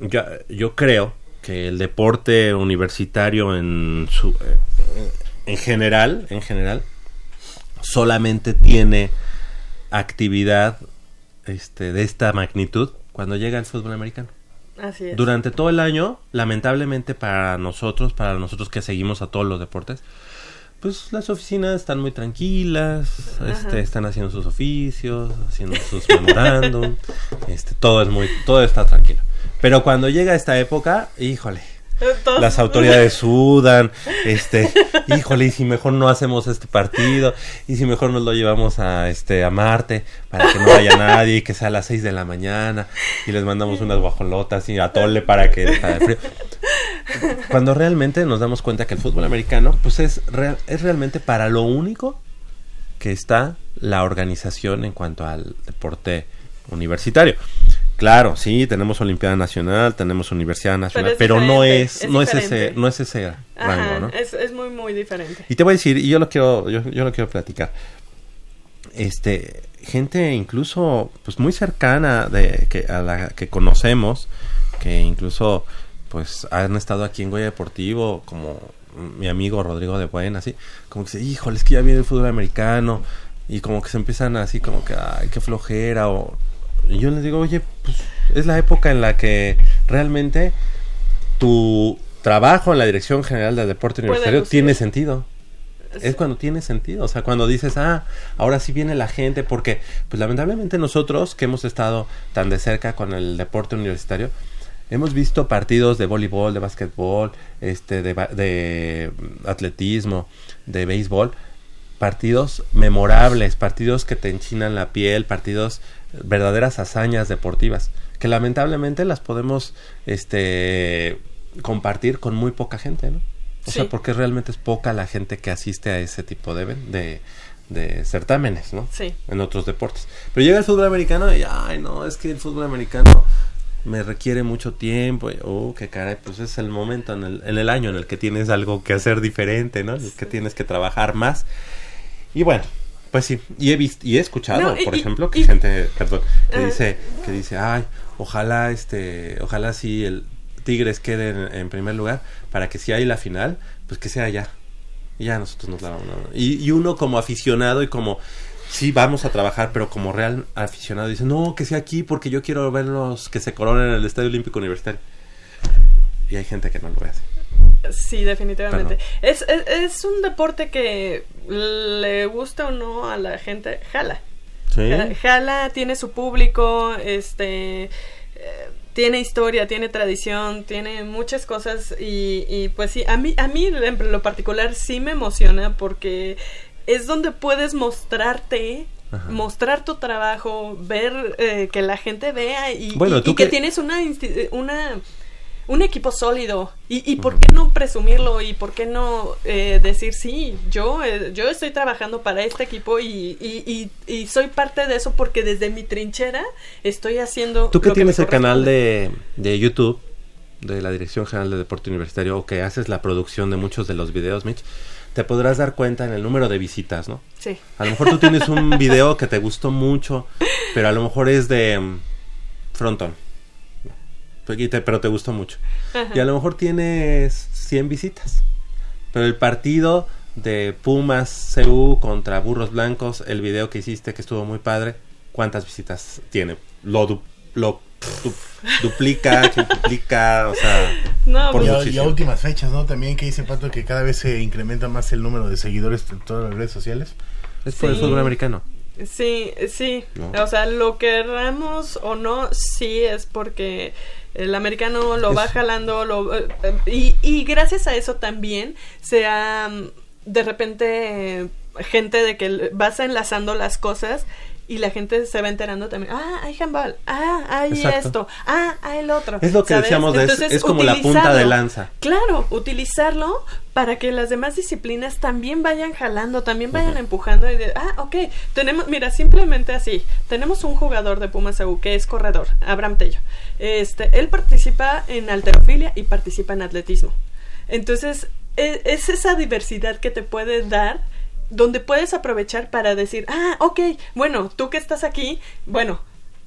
yo, yo creo que el deporte universitario en su... eh, en general, en general, solamente tiene actividad este, de esta magnitud cuando llega el fútbol americano. Así es. Durante todo el año, lamentablemente para nosotros, para nosotros que seguimos a todos los deportes, pues las oficinas están muy tranquilas, este, están haciendo sus oficios, haciendo sus memorándum, [laughs] este, todo es muy, todo está tranquilo. Pero cuando llega esta época, híjole, Las autoridades sudan, este, [laughs] híjole, y si mejor no hacemos este partido, y si mejor nos lo llevamos a este a Marte para que no haya nadie que sea a las 6 de la mañana y les mandamos unas guajolotas y atole para que deja de frío. Cuando realmente nos damos cuenta que el fútbol americano pues es es realmente para lo único que está la organización en cuanto al deporte universitario. Claro, sí, tenemos Olimpiada Nacional, tenemos Universidad Nacional, es pero, no es, es no es ese, no es ese Ajá, rango, ¿no? es, es muy, muy diferente. Y te voy a decir, y yo lo quiero, yo, yo lo quiero platicar. Este, gente incluso, pues muy cercana de que a la que conocemos, que incluso, pues han estado aquí en Goya Deportivo, como mi amigo Rodrigo de Buen, así, como que dice, híjole, es que ya viene el fútbol americano, y como que se empiezan así, como que, ay, qué flojera, o... Y yo les digo, oye, pues es la época en la que realmente tu trabajo en la Dirección General del Deporte Universitario tiene sentido. Es cuando tiene sentido, o sea, cuando dices, ah, ahora sí viene la gente, porque, pues lamentablemente nosotros que hemos estado tan de cerca con el deporte universitario, hemos visto partidos de voleibol, de básquetbol, este, de, de atletismo, de béisbol, partidos memorables, partidos que te enchinan la piel, partidos verdaderas hazañas deportivas, que lamentablemente las podemos, este, compartir con muy poca gente, ¿no? O sea, porque realmente es poca la gente que asiste a ese tipo de, de, de certámenes, ¿no? Sí. En otros deportes. Pero llega el fútbol americano y, ay, no, es que el fútbol americano me requiere mucho tiempo. Y, oh, qué caray, pues es el momento en el, en el año en el que tienes algo que hacer diferente, ¿no? En el que tienes que trabajar más. Y bueno, Pues sí, y he visto y he escuchado, No, y- por y- ejemplo, que y- gente, perdón, que Ah. dice que dice, "Ay, ojalá este, ojalá sí el Tigres quede en, en primer lugar para que si hay la final, pues que sea allá." Y ya nosotros nos la vamos. ¿no? Y, y uno como aficionado y como sí vamos a trabajar, pero como real aficionado dice, "No, que sea aquí porque yo quiero verlos que se coronen en el Estadio Olímpico Universitario." Y hay gente que no lo ve así. Sí, definitivamente. Es, es, es un deporte que le gusta o no a la gente, jala. Sí. Ja- Jala tiene su público, este eh, tiene historia, tiene tradición, tiene muchas cosas y, y, pues sí, a mí, a mí en lo particular sí me emociona porque es donde puedes mostrarte, Ajá. mostrar tu trabajo, ver eh, que la gente vea y, Bueno, y- tú y que que- tienes una, una un equipo sólido. Y, y por qué no presumirlo y por qué no eh, decir sí yo eh, yo estoy trabajando para este equipo y, y, y, y soy parte de eso porque desde mi trinchera estoy haciendo Tú que tienes el canal de, de YouTube de la Dirección General de Deporte Universitario o que haces la producción de muchos de los videos, Mitch, te podrás dar cuenta en el número de visitas, ¿no? sí. A lo mejor tú tienes un [laughs] video que te gustó mucho, pero a lo mejor es de mm, frontón. Y te- Pero te gustó mucho. Ajá. Y a lo mejor tienes 100 visitas. Pero el partido de Pumas CU contra Burros Blancos, el video que hiciste que estuvo muy padre, ¿cuántas visitas tiene? Lo, du- lo du- duplica, [laughs] quintuplica, o sea, no por Y pues, y a últimas fechas, ¿no? También que dice Pato que cada vez se incrementa más el número de seguidores en todas las redes sociales. es por el fútbol americano. Sí, sí. ¿No? O sea, lo querramos o no, sí es porque el americano lo va jalando lo, eh, y, y gracias a eso también se ha mm, de repente eh, gente de que vas enlazando las cosas y la gente se va enterando también. Ah, hay handball. Ah, hay Exacto. esto. Ah, hay el otro. Es lo que ¿sabes? decíamos de es- Entonces, es como la punta de lanza. Claro, utilizarlo para que las demás disciplinas también vayan jalando, también vayan empujando y de, ah, ok, tenemos, mira, simplemente así, tenemos un jugador de Pumas EU que es corredor, Abraham Tello. Este, él participa en alterofilia y participa en atletismo. Entonces, e- es esa diversidad que te puede dar donde puedes aprovechar para decir, ah, ok, bueno, tú que estás aquí, bueno,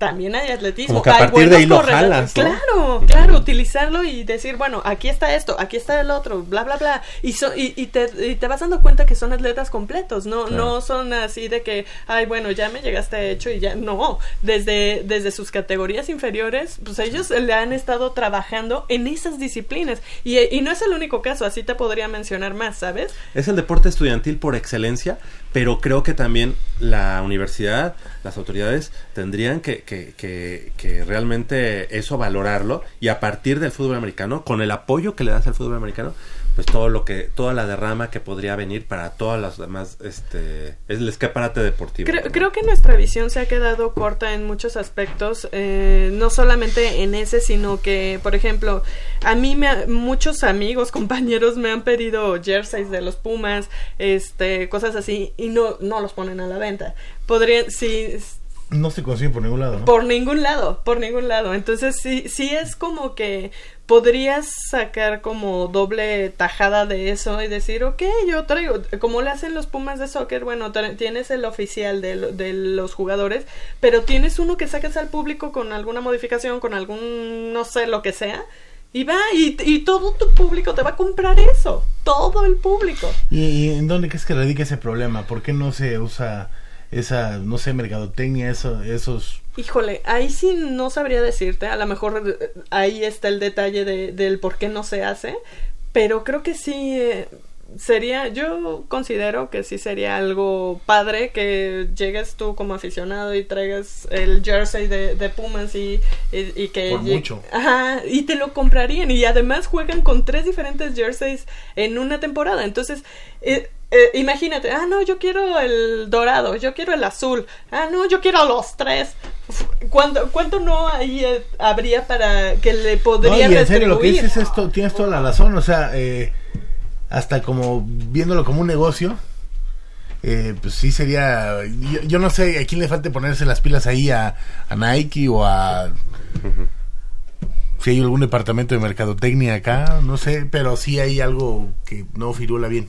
también hay atletismo. Como que a hay partir de ahí lo buenos corredores. jalas, ¿no? Claro, claro, utilizarlo y decir, bueno, aquí está esto, aquí está el otro, bla, bla, bla. Y, so- y, y te, y te vas dando cuenta que son atletas completos, no, Claro. no son así de que, ay, bueno, ya me llegaste hecho y ya. No, desde, desde sus categorías inferiores, pues ellos le han estado trabajando en esas disciplinas. Y, y no es el único caso, así te podría mencionar más, ¿sabes? Es el deporte estudiantil por excelencia, pero creo que también la universidad, las autoridades tendrían que, que, que, que realmente eso valorarlo y a partir del fútbol americano, con el apoyo que le das al fútbol americano, pues todo lo que, toda la derrama que podría venir para todas las demás, este, es el escaparate deportivo. Creo, ¿no? creo que nuestra visión se ha quedado corta en muchos aspectos, eh, no solamente en ese, sino que, por ejemplo, a mí me ha- muchos amigos, [laughs] compañeros me han pedido jerseys de los Pumas, este, cosas así, y no, no los ponen a la venta. Podrían, sí, No se consigue por ningún lado, ¿no? por ningún lado, por ningún lado. Entonces sí, sí es como que podrías sacar como doble tajada de eso y decir, ok, yo traigo, como le hacen los Pumas de soccer, bueno, tienes el oficial de, lo- de los jugadores, pero tienes uno que sacas al público con alguna modificación, con algún, no sé, lo que sea. Y va, y, y todo tu público te va a comprar eso. Todo el público. ¿Y, y en dónde crees que radica ese problema? ¿Por qué no se usa esa, no sé, mercadotecnia, eso, esos... Híjole, ahí sí no sabría decirte, a lo mejor eh, ahí está el detalle de, del por qué no se hace, pero creo que sí eh, sería, yo considero que sí sería algo padre que llegues tú como aficionado y traigas el jersey de, de Pumas y, y, y que... Por mucho. Ajá, y te lo comprarían y además juegan con tres diferentes jerseys en una temporada, entonces... eh, eh, imagínate, ah, no, yo quiero el dorado, yo quiero el azul, ah, no, yo quiero los tres. ¿Cuánto, cuánto no ahí eh, habría para que le No, podría y en serio, lo que dices esto, tienes toda la razón, o sea, eh, hasta como viéndolo como un negocio, eh, pues sí sería, yo, yo no sé a quién le falte ponerse las pilas ahí a, a Nike o a... Si hay algún departamento de mercadotecnia acá, no sé, pero sí hay algo que no firula bien.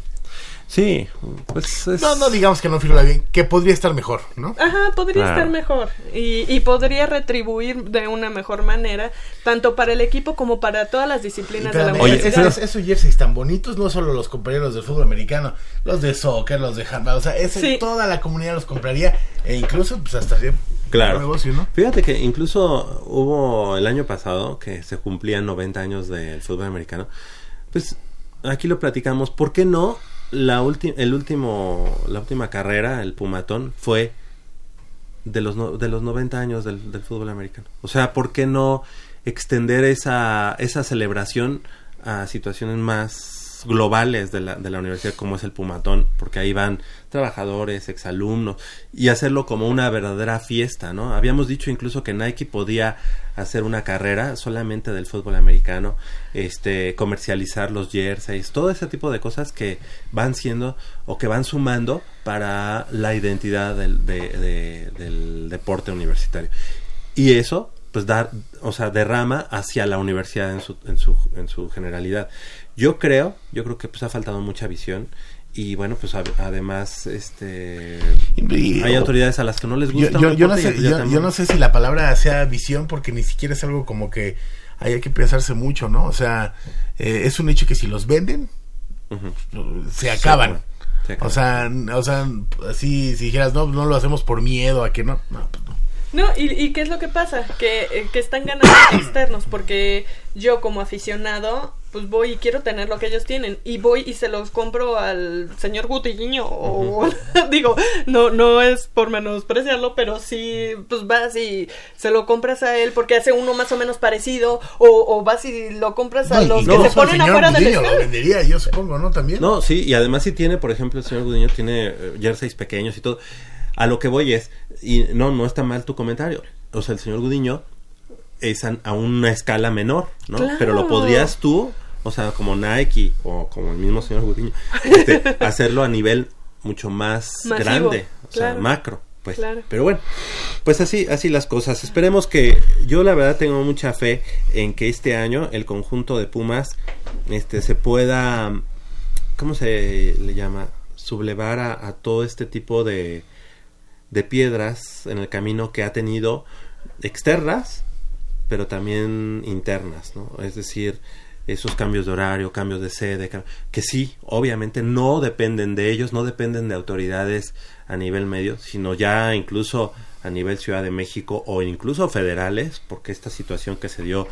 Sí, pues es... No, no digamos que no figura bien, que podría estar mejor, ¿no? Ajá, podría Claro. estar mejor y, y podría retribuir de una mejor manera, tanto para el equipo como para todas las disciplinas de la Espérame, Oye, es- universidad. es- esos jerseys tan bonitos, no solo los compañeros del fútbol americano, los de soccer, los de handball, o sea, ese- Sí. toda la comunidad los compraría e incluso pues hasta Claro. un negocio, ¿no? Fíjate que incluso hubo el año pasado que se cumplían 90 años del fútbol americano. Pues aquí lo platicamos. ¿Por qué no la el último la última carrera, el Pumatón, fue de los no- de los 90 años del, del fútbol americano? O sea, ¿por qué no extender esa esa celebración a situaciones más globales de la, de la universidad como es el Pumatón, porque ahí van trabajadores, exalumnos, y hacerlo como una verdadera fiesta, ¿no? Habíamos dicho incluso que Nike podía hacer una carrera solamente del fútbol americano, este, comercializar los jerseys, todo ese tipo de cosas que van siendo o que van sumando para la identidad del, de- de- del deporte universitario. Y eso, pues, dar, o sea, derrama hacia la universidad en su, en su, en su generalidad. Yo creo, yo creo que pues ha faltado mucha visión y bueno, pues ad- además, este, Y- hay autoridades a las que no les gusta. yo, yo no sé, yo, no si la palabra sea visión porque ni siquiera es algo como que hay que pensarse mucho, ¿no? O sea, eh, es un hecho que si los venden, se acaban. Se acaban. O sea, o sea, así si dijeras, no, no lo hacemos por miedo a que no, no, pues no. No, y, y ¿qué es lo que pasa? Que, eh, que están ganando [coughs] externos, porque yo como aficionado, pues voy y quiero tener lo que ellos tienen, y voy y se los compro al señor Gutiño, o [laughs] digo, no, no es por menospreciarlo, pero sí, pues vas y se lo compras a él porque hace uno más o menos parecido, o, o vas y lo compras a No, los que incluso se ponen afuera del lo vendería, yo supongo, ¿no? También. No, sí, y además si tiene, por ejemplo, el señor Gudiño tiene eh, jerseys pequeños y todo. A lo que voy es, y no, no está mal tu comentario. O sea, el señor Gudiño es a, a una escala menor, ¿no? Claro. Pero lo podrías tú, o sea, como Nike o como el mismo señor Gudiño, este, [laughs] hacerlo a nivel mucho más Masivo, grande, o sea, macro. Pues, Claro. pero bueno, pues así, así las cosas. Esperemos que, yo la verdad tengo mucha fe en que este año el conjunto de Pumas, este, se pueda, ¿cómo se le llama? Sublevar a, a todo este tipo de, de piedras en el camino que ha tenido externas, pero también internas, ¿no? Es decir, esos cambios de horario, cambios de sede, que sí, obviamente no dependen de ellos, no dependen de autoridades a nivel medio, sino ya incluso a nivel Ciudad de México o incluso federales, porque esta situación que se dio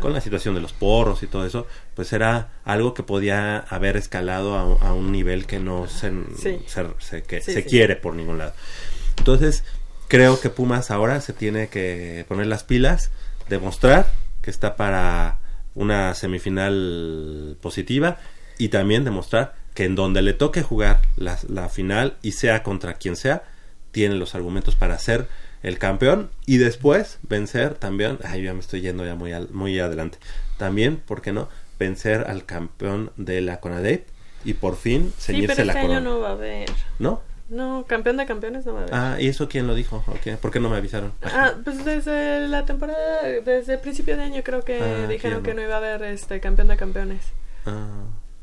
con la situación de los porros y todo eso, pues era algo que podía haber escalado a, un- a un nivel que no se, Sí. se, se- que Sí, se sí. quiere por ningún lado. Entonces, creo que Pumas ahora se tiene que poner las pilas, demostrar que está para una semifinal positiva y también demostrar que en donde le toque jugar la, la final y sea contra quien sea, tiene los argumentos para ser el campeón y después vencer también, ay, ya me estoy yendo ya muy, al- muy adelante, también, ¿por qué no? Vencer al campeón de la CONADEP y por fin Sí, ceñirse pero la este año corona. no va a haber. ¿No? No, campeón de campeones no va a haber. Ah, ¿y eso quién lo dijo? Ok, ¿Por qué no me avisaron? Ah, pues desde la temporada, desde el principio de año creo que Ah, dijeron que no. iba a haber este campeón de campeones. Ah.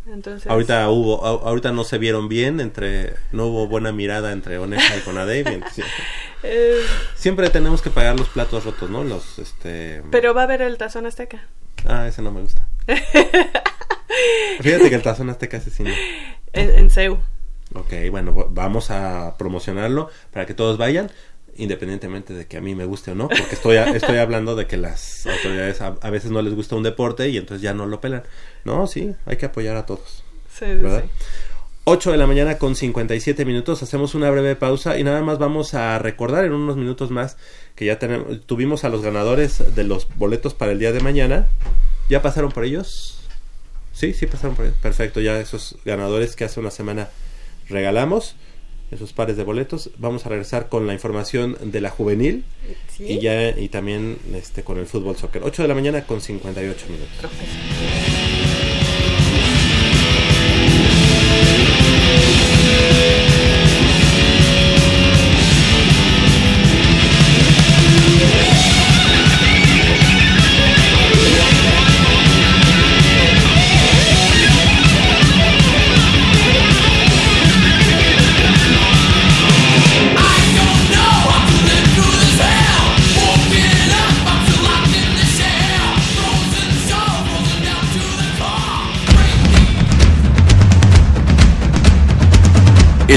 Entonces, Ahorita hubo, ahorita no se vieron bien entre, no hubo buena mirada entre Oneja y Conadey. [laughs] eh, Siempre tenemos que pagar los platos rotos, ¿no? Los, este. pero va a haber el tazón azteca. Ah, ese no me gusta. [laughs] Fíjate que el tazón azteca ese sí no. En, en. Ok, bueno, va- vamos a promocionarlo para que todos vayan, independientemente de que a mí me guste o no, porque estoy, a- estoy hablando de que las autoridades a, a veces no les gusta un deporte y entonces ya no lo pelan. No, sí, hay que apoyar a todos. Sí, sí, ¿verdad? sí. 8 de la mañana con 57 minutos, hacemos una breve pausa y nada más vamos a recordar en unos minutos más que ya tenemos, tuvimos a los ganadores de los boletos para el día de mañana. ¿Ya pasaron por ellos? Sí, sí pasaron por ellos. Perfecto, ya esos ganadores que hace una semana regalamos, esos pares de boletos. Vamos a regresar con la información de la juvenil Sí. y ya y también este con el fútbol soccer. 8 de la mañana con 58 minutos.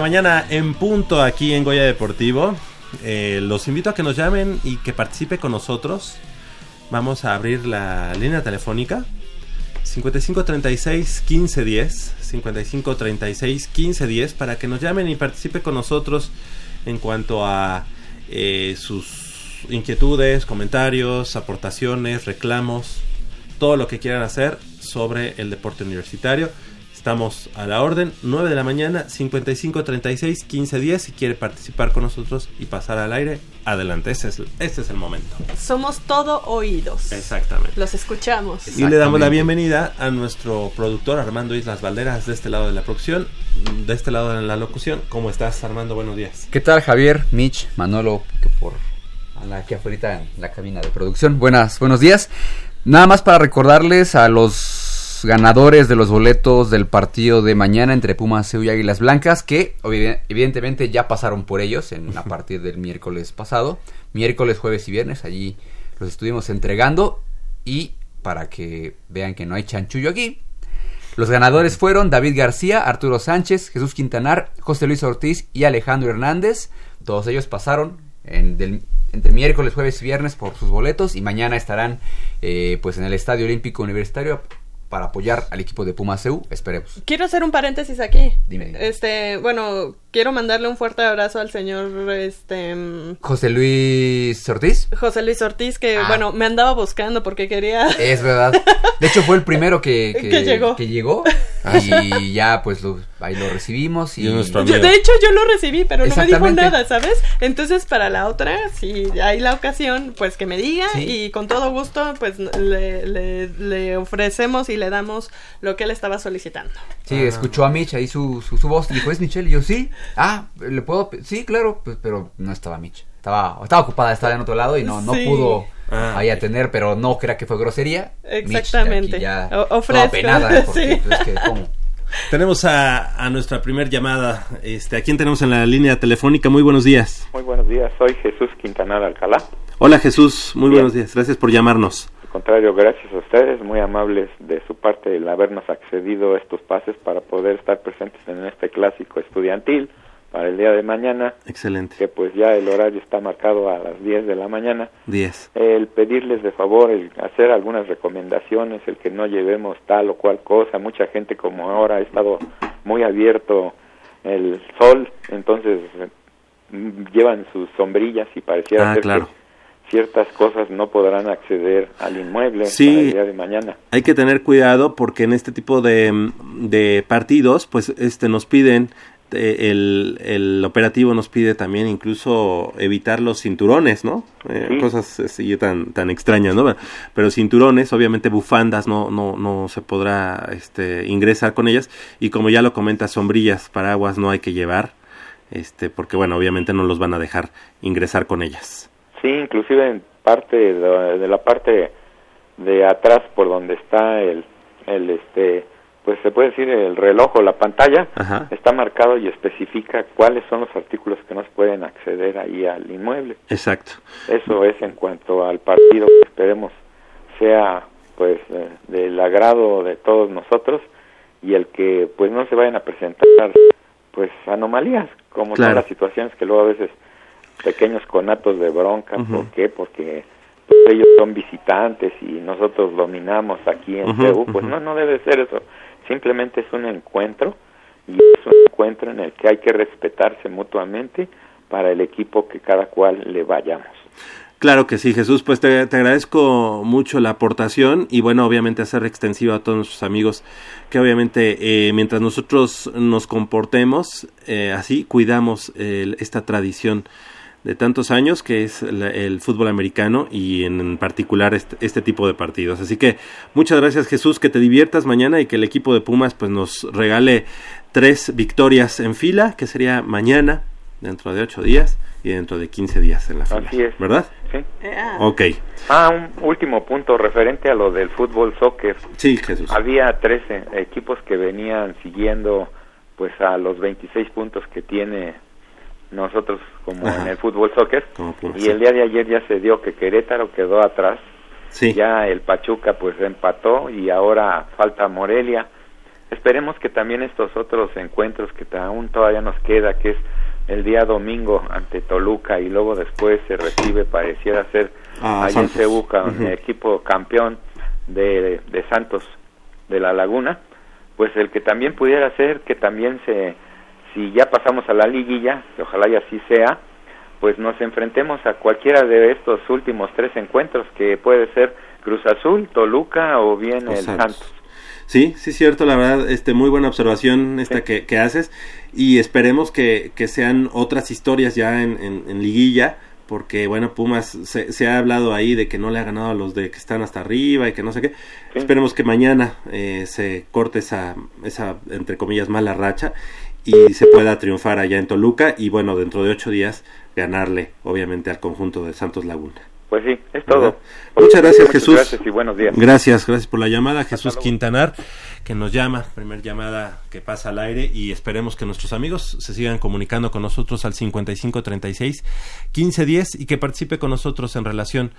Mañana en punto aquí en Goya Deportivo. Eh, los invito a que nos llamen y que participe con nosotros. Vamos a abrir la línea telefónica 5536 1510 5536 1510 para que nos llamen y participe con nosotros en cuanto a eh, sus inquietudes, comentarios, aportaciones, reclamos, todo lo que quieran hacer sobre el deporte universitario. Estamos a la orden, 9 de la mañana, 55 36 15 10. Si quiere participar con nosotros y pasar al aire, adelante. Este es, este es el momento. Somos todo oídos. Exactamente. Los escuchamos. Y le damos la bienvenida a nuestro productor Armando Islas Valderas de este lado de la producción, de este lado de la locución. ¿Cómo estás, Armando? Buenos días. ¿Qué tal, Javier, Mitch, Manolo, que por a la que afuera en la cabina de producción? Buenas, buenos días. Nada más para recordarles a los ganadores de los boletos del partido de mañana entre Pumas y Águilas Blancas, que evidentemente ya pasaron por ellos en, a partir del miércoles pasado. Miércoles, jueves y viernes, allí los estuvimos entregando. Y para que vean que no hay chanchullo aquí, los ganadores fueron David García, Arturo Sánchez, Jesús Quintanar, José Luis Ortiz y Alejandro Hernández. Todos ellos pasaron en del- entre miércoles, jueves y viernes por sus boletos y mañana estarán eh, pues en el Estadio Olímpico Universitario para apoyar al equipo de Pumas CU. Esperemos. Quiero hacer un paréntesis aquí. Dime, dime. Este, bueno, quiero mandarle un fuerte abrazo al señor este mm, José Luis Ortiz. José Luis Ortiz que Ah. bueno, me andaba buscando porque quería Es verdad. De hecho fue el primero que, [laughs] que, Que llegó. que llegó. [laughs] y ya pues lo, ahí lo recibimos y, Y nuestro Yo- amigo. de hecho, yo lo recibí, pero no me dijo nada, ¿sabes? Entonces, para la otra, si hay la ocasión, pues que me diga Sí. y con todo gusto, pues le, le- le ofrecemos y le damos lo que él estaba solicitando. Sí, escuchó a Mitch ahí su, su, su voz y dijo, ¿es Michelle? Y yo, sí. Ah, ¿le puedo? Sí, claro, pues, pero no estaba Mitch. Estaba, estaba ocupada, estaba en otro lado y no, no Sí. pudo Ah, ahí atender, pero no crea que fue grosería. Exactamente. Mitch, aquí ya O- toda ofrezco. penada, [laughs] porque, Sí. pues, es que, ¿cómo? Tenemos a, a nuestra primer llamada. Este, ¿A quién tenemos en la línea telefónica? Muy buenos días. Muy buenos días, soy Jesús Quintanar Alcalá. Hola Jesús, muy Bien. buenos días. Gracias por llamarnos. Al contrario, gracias a ustedes, muy amables de su parte el habernos accedido a estos pases para poder estar presentes en este clásico estudiantil para el día de mañana, Excelente. que pues ya el horario está marcado a las 10 de la mañana. 10. El pedirles de favor, el hacer algunas recomendaciones, el que no llevemos tal o cual cosa. Mucha gente como ahora ha estado muy abierto el sol, entonces eh, llevan sus sombrillas y pareciera Ah, ser claro. que ciertas cosas no podrán acceder al inmueble Sí. para el día de mañana. Hay que tener cuidado porque en este tipo de, de partidos, pues este nos piden, el, el operativo nos pide también incluso evitar los cinturones, ¿no? Eh, Sí. Cosas así tan, tan extrañas, ¿no? Pero cinturones, obviamente bufandas, no, no, no se podrá este, ingresar con ellas. Y como ya lo comenta, sombrillas, paraguas no hay que llevar, este, porque bueno, obviamente no los van a dejar ingresar con ellas. Sí, inclusive en parte de, de la parte de atrás por donde está el, el este pues se puede decir el reloj o la pantalla Ajá. está marcado y especifica cuáles son los artículos que no se pueden acceder ahí al inmueble. Exacto. Eso es en cuanto al partido que esperemos sea pues eh, del agrado de todos nosotros y el que pues no se vayan a presentar pues anomalías como Claro. son las situaciones que luego a veces pequeños conatos de bronca ¿por qué? porque pues, ellos son visitantes y nosotros dominamos aquí en CEU pues no no debe ser eso simplemente es un encuentro y es un encuentro en el que hay que respetarse mutuamente para el equipo que cada cual le vayamos. Claro que sí, Jesús, pues te, te agradezco mucho la aportación y bueno, obviamente hacer extensiva a todos nuestros amigos que obviamente eh, mientras nosotros nos comportemos eh, así, cuidamos esta tradición de tantos años que es la- el fútbol americano y en, en particular este, este tipo de partidos. Así que muchas gracias Jesús, que te diviertas mañana y que el equipo de Pumas pues nos regale tres victorias en fila, que sería mañana, dentro de ocho días y dentro de 15 días en la fila. Así es. ¿Verdad? ¿sí? Ok. Ah, un último punto referente a lo del fútbol soccer. Sí, Jesús. Había 13 equipos que venían siguiendo pues a los 26 puntos que tiene nosotros como Ajá. en el fútbol soccer Como Pumas, y el día de ayer ya se dio que Querétaro quedó atrás. Sí. Ya el Pachuca pues empató y ahora falta Morelia. Esperemos que también estos otros encuentros que aún todavía nos queda, que es el día domingo ante Toluca y luego después se recibe, pareciera ser, Ah, allá en con Ujú. el equipo campeón de, de Santos de la Laguna, pues el que también pudiera ser que también se, si ya pasamos a la liguilla, que ojalá y así sea, pues nos enfrentemos a cualquiera de estos últimos tres encuentros, que puede ser Cruz Azul, Toluca o bien O el Santos. Santos. Sí, sí, cierto, la verdad, este, muy buena observación esta que, que haces y esperemos que, que sean otras historias ya en, en, en liguilla, porque bueno, Pumas se, se ha hablado ahí de que no le ha ganado a los de que están hasta arriba y que no sé qué. Esperemos que mañana eh, se corte esa, esa, entre comillas, mala racha y se pueda triunfar allá en Toluca y bueno, dentro de ocho días ganarle, obviamente, al conjunto de Santos Laguna. Pues sí, es todo. Muchas gracias, Jesús. Gracias y buenos días. Gracias, gracias por la llamada. Jesús Quintanar, que nos llama, primer llamada que pasa al aire y esperemos que nuestros amigos se sigan comunicando con nosotros al 5536 1510 y que participe con nosotros en relación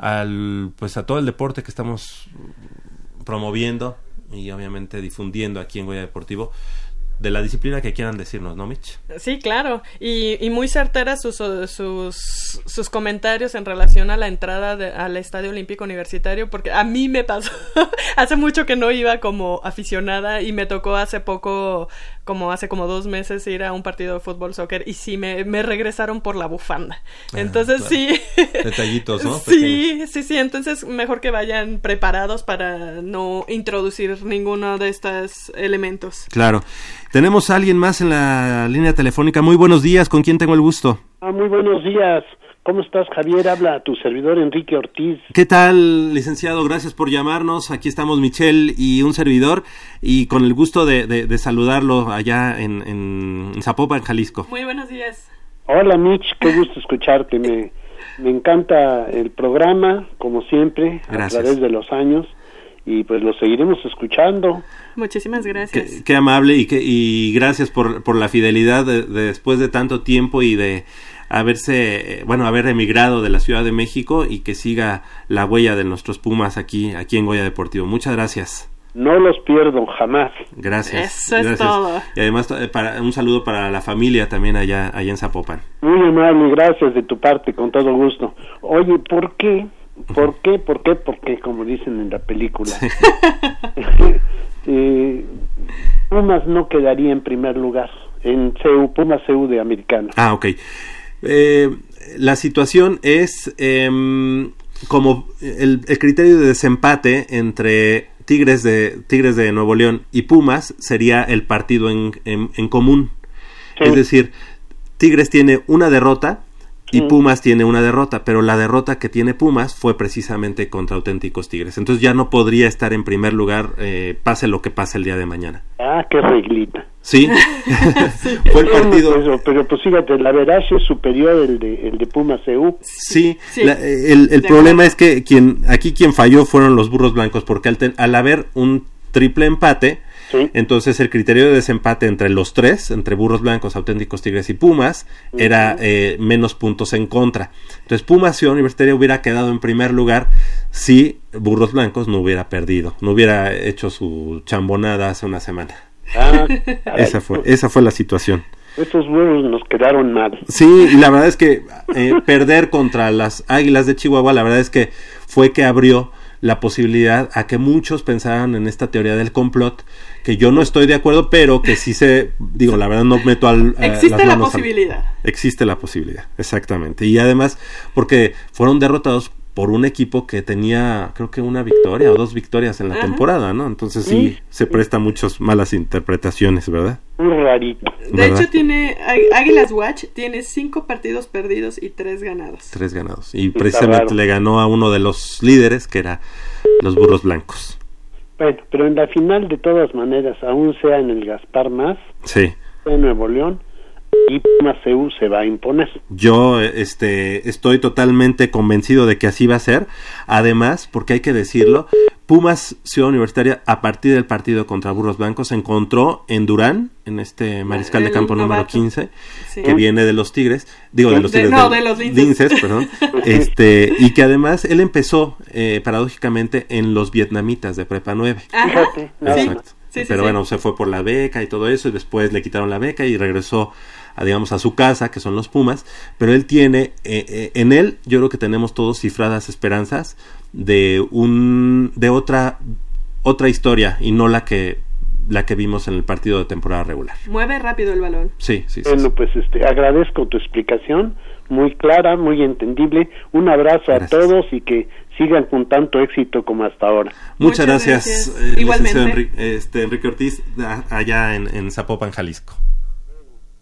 al pues a todo el deporte que estamos promoviendo y obviamente difundiendo aquí en Goya Deportivo de la disciplina que quieran decirnos, ¿no, Mitch? Sí, claro. Y, y muy certeras sus, sus, sus comentarios en relación a la entrada de- al Estadio Olímpico Universitario, porque a mí me pasó, [laughs] hace mucho que no iba como aficionada y me tocó hace poco, como hace como dos meses, ir a un partido de fútbol soccer y sí me, me regresaron por la bufanda. Ah, Entonces claro. sí. [laughs] Detallitos, ¿no? Sí, sí, sí. Entonces mejor que vayan preparados para no introducir ninguno de estos elementos. Claro. Tenemos a alguien más en la línea telefónica. Muy buenos días, ¿con quién tengo el gusto? Ah, muy buenos días. ¿Cómo estás, Javier? Habla tu servidor Enrique Ortiz. ¿Qué tal, licenciado? Gracias por llamarnos. Aquí estamos Michelle y un servidor y con el gusto de, de- de saludarlo allá en, en Zapopan, Jalisco. Muy buenos días. Hola, Mitch. Qué gusto escucharte. Me, me encanta el programa, como siempre, Gracias. a través de los años. Y pues lo seguiremos escuchando. Muchísimas gracias. Qué, qué amable y, que, y gracias por, por la fidelidad de- de después de tanto tiempo y de haberse, eh, bueno, haber emigrado de la Ciudad de México y que siga la huella de nuestros Pumas aquí, aquí en Goya Deportivo. Muchas gracias. No los pierdo jamás. Gracias. Eso es gracias. todo. Y además eh, para, un saludo para la familia también allá, allá en Zapopan. Muy amable, gracias de tu parte, con todo gusto. Oye, ¿por qué? ¿Por qué? ¿Por qué? ¿Por qué? Como dicen en la película. [laughs] eh, Pumas no quedaría en primer lugar en CEU, Pumas CEU de americano. Ah, ok. Eh, la situación es em, como el, el criterio de desempate entre Tigres de, Tigres de Nuevo León y Pumas sería el partido en, en- en común. Sí. Es decir, Tigres tiene una derrota y Mm. Pumas tiene una derrota, pero la derrota que tiene Pumas fue precisamente contra auténticos Tigres. Entonces ya no podría estar en primer lugar, eh, pase lo que pase el día de mañana. Ah, qué reglita. Sí, [laughs] [laughs] fue el partido. pero pues fíjate, la verdad es superior el de, el de Pumas CEU. Sí, Sí. la- el, el problema es que quien aquí quien falló fueron los burros blancos, porque al, al haber un triple empate, Sí. Entonces el criterio de desempate entre los tres, entre Burros Blancos, Auténticos Tigres y Pumas, era eh, menos puntos en contra. Entonces Pumas Ciudad Universitaria hubiera quedado en primer lugar si Burros Blancos no hubiera perdido, no hubiera hecho su chambonada hace una semana. Ah. [laughs] Esa fue, esa fue la situación. Estos burros nos quedaron mal. Sí, y la verdad es que eh, perder contra las Águilas de Chihuahua, la verdad es que fue que abrió la posibilidad a que muchos pensaran en esta teoría del complot, que yo no estoy de acuerdo, pero que sí se, digo, la verdad no meto al... Existe las la al- posibilidad. Existe la posibilidad, exactamente. Y además, porque fueron derrotados por un equipo que tenía, creo que una victoria o dos victorias en la Ajá. temporada, ¿no? Entonces sí, se presta a muchas malas interpretaciones, ¿verdad? Rarito. De ¿Verdad? hecho, tiene Águ- Águilas Watch tiene cinco partidos perdidos y tres ganados. Tres ganados. Y Está precisamente raro. le ganó a uno de los líderes, que era los burros blancos. Bueno, pero en la final, de todas maneras, aún sea en el Gaspar Más, Sí. en Nuevo León, y Pumas CU se va a imponer. Yo este, estoy totalmente convencido de que así va a ser. Además, porque hay que decirlo, Pumas Ciudad Universitaria, a partir del partido contra Burros Blancos, se encontró en Durán, en este mariscal de campo número novato. 15, Sí. que viene de los Tigres, digo de los De- Tigres, no, de los linces. perdón, [laughs] este, y que además él empezó, eh, paradójicamente, en los vietnamitas de Prepa 9. Ajá. Exacto. Sí, sí, Pero sí. bueno, se fue por la beca y todo eso, y después le quitaron la beca y regresó a, digamos, a su casa, que son los Pumas. Pero él tiene, eh, eh, en él, yo creo que tenemos todos cifradas esperanzas de un, de otra, otra historia y no la que, la que vimos en el partido de temporada regular. Mueve rápido el balón. Sí, sí, sí. Bueno, sí. pues este, agradezco tu explicación, muy clara, muy entendible. Un abrazo Gracias. a todos y que sigan con tanto éxito como hasta ahora. Muchas Muchas gracias, gracias. eh, Igualmente. Enrique, este, Enrique Ortiz, a- allá en, en Zapopan, Jalisco.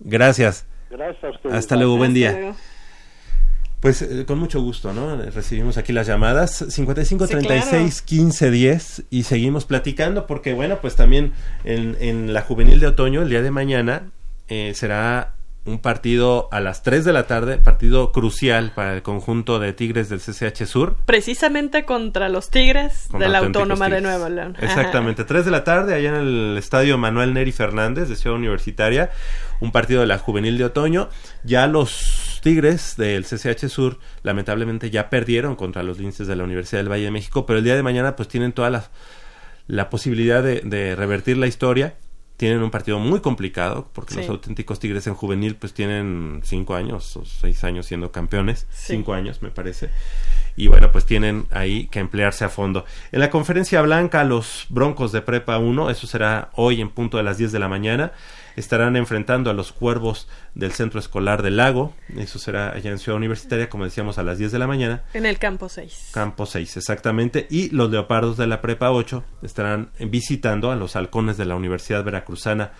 Gracias. Gracias a ustedes. Hasta luego, buen día. luego. Pues eh, con mucho gusto, ¿no? Recibimos aquí las llamadas 55 Sí, 36 15 10 y seguimos platicando porque bueno, pues también en, en la juvenil de otoño el día de mañana eh, será un partido a las 3 de la tarde, partido crucial para el conjunto de Tigres del CCH Sur. Precisamente contra los Tigres de la Autónoma de. Nuevo León. Ajá. Exactamente, 3 de la tarde allá en el estadio Manuel Neri Fernández de Ciudad Universitaria, un partido de la juvenil de otoño. Ya los Tigres del CCH Sur lamentablemente ya perdieron contra los linces de la Universidad del Valle de México, pero el día de mañana pues tienen toda la, la posibilidad de, de revertir la historia. Tienen un partido muy complicado porque Sí. los auténticos Tigres en juvenil pues tienen cinco años o seis años siendo campeones, Sí. cinco años me parece y bueno, pues tienen ahí que emplearse a fondo. En la conferencia blanca, los Broncos de Prepa 1, eso será hoy en punto de las 10 de la mañana, estarán enfrentando a los Cuervos del Centro Escolar del Lago, eso será allá en Ciudad Universitaria, como decíamos, a las 10 de la mañana. En el campo 6. Campo 6, exactamente. Y los leopardos de la Prepa 8 estarán visitando a los halcones de la Universidad Veracruzana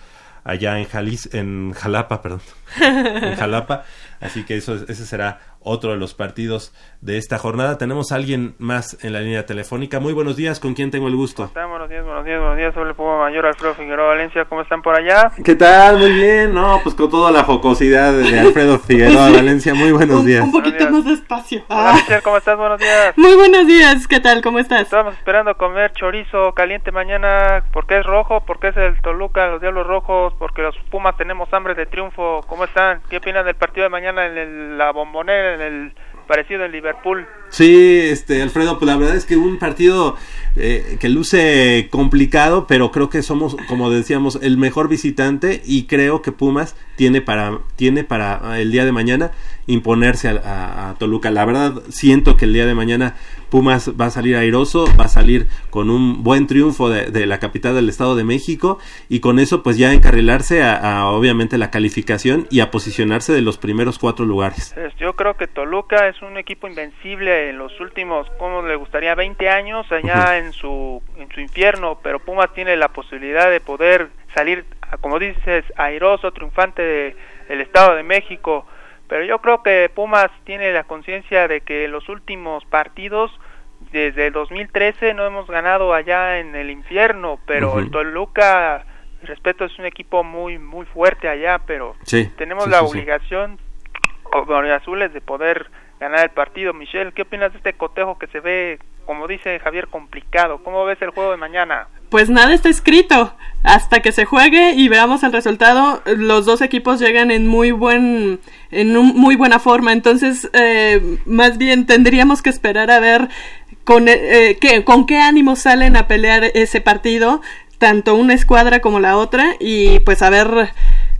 allá en Jalis, en Jalapa, perdón. en Jalapa. Así que eso, ese será otro de los partidos de esta jornada. Tenemos a alguien más en la línea telefónica. Muy buenos días, ¿con quién tengo el gusto? están? Buenos días, buenos días, buenos días. Soy el Puma Mayor Alfredo Figueroa Valencia. ¿Cómo están por allá? ¿Qué tal? Muy bien. No, pues con toda la jocosidad de Alfredo [laughs] Figueroa Valencia. Muy buenos Un, días. un poquito Buenos más días. despacio. Hola, Ah. Michelle, ¿cómo estás? Buenos días. Muy buenos días, ¿qué tal? ¿Cómo estás? Estamos esperando comer chorizo caliente mañana. porque es rojo? porque es el Toluca, los Diablos Rojos? Porque los Pumas tenemos hambre de triunfo. ¿Cómo están? ¿Qué opinan del partido de mañana en el- la bombonera, en el parecido en Liverpool? Sí, este, Alfredo, pues la verdad es que un partido eh, que luce complicado, pero creo que somos, como decíamos, el mejor visitante y creo que Pumas tiene para, tiene para el día de mañana imponerse a, Toluca. La verdad, siento que el día de mañana Pumas va a salir airoso, va a salir con un buen triunfo de, de la capital del Estado de México y con eso pues ya encarrilarse a, a, obviamente la calificación y a posicionarse de los primeros cuatro lugares. Yo creo que Toluca es un equipo invencible en los últimos, ¿cómo le gustaría? 20 años allá en su en su infierno, pero Pumas tiene la posibilidad de poder salir, como dices, airoso, triunfante de- del Estado de México. Pero yo creo que Pumas tiene la conciencia de que los últimos partidos desde el 2013 no hemos ganado allá en el infierno, pero el Toluca, respeto, es un equipo muy muy fuerte allá, pero Sí, tenemos sí, la sí, obligación como azules de poder ganar el partido. Michelle, ¿qué opinas de este cotejo que se ve como dice Javier, complicado. ¿Cómo ves el juego de mañana? Pues nada está escrito. Hasta que se juegue y veamos el resultado, los dos equipos llegan en muy buen, en un- muy buena forma. Entonces, eh, más bien tendríamos que esperar a ver con, eh, qué, con qué ánimo salen a pelear ese partido, tanto una escuadra como la otra, y pues a ver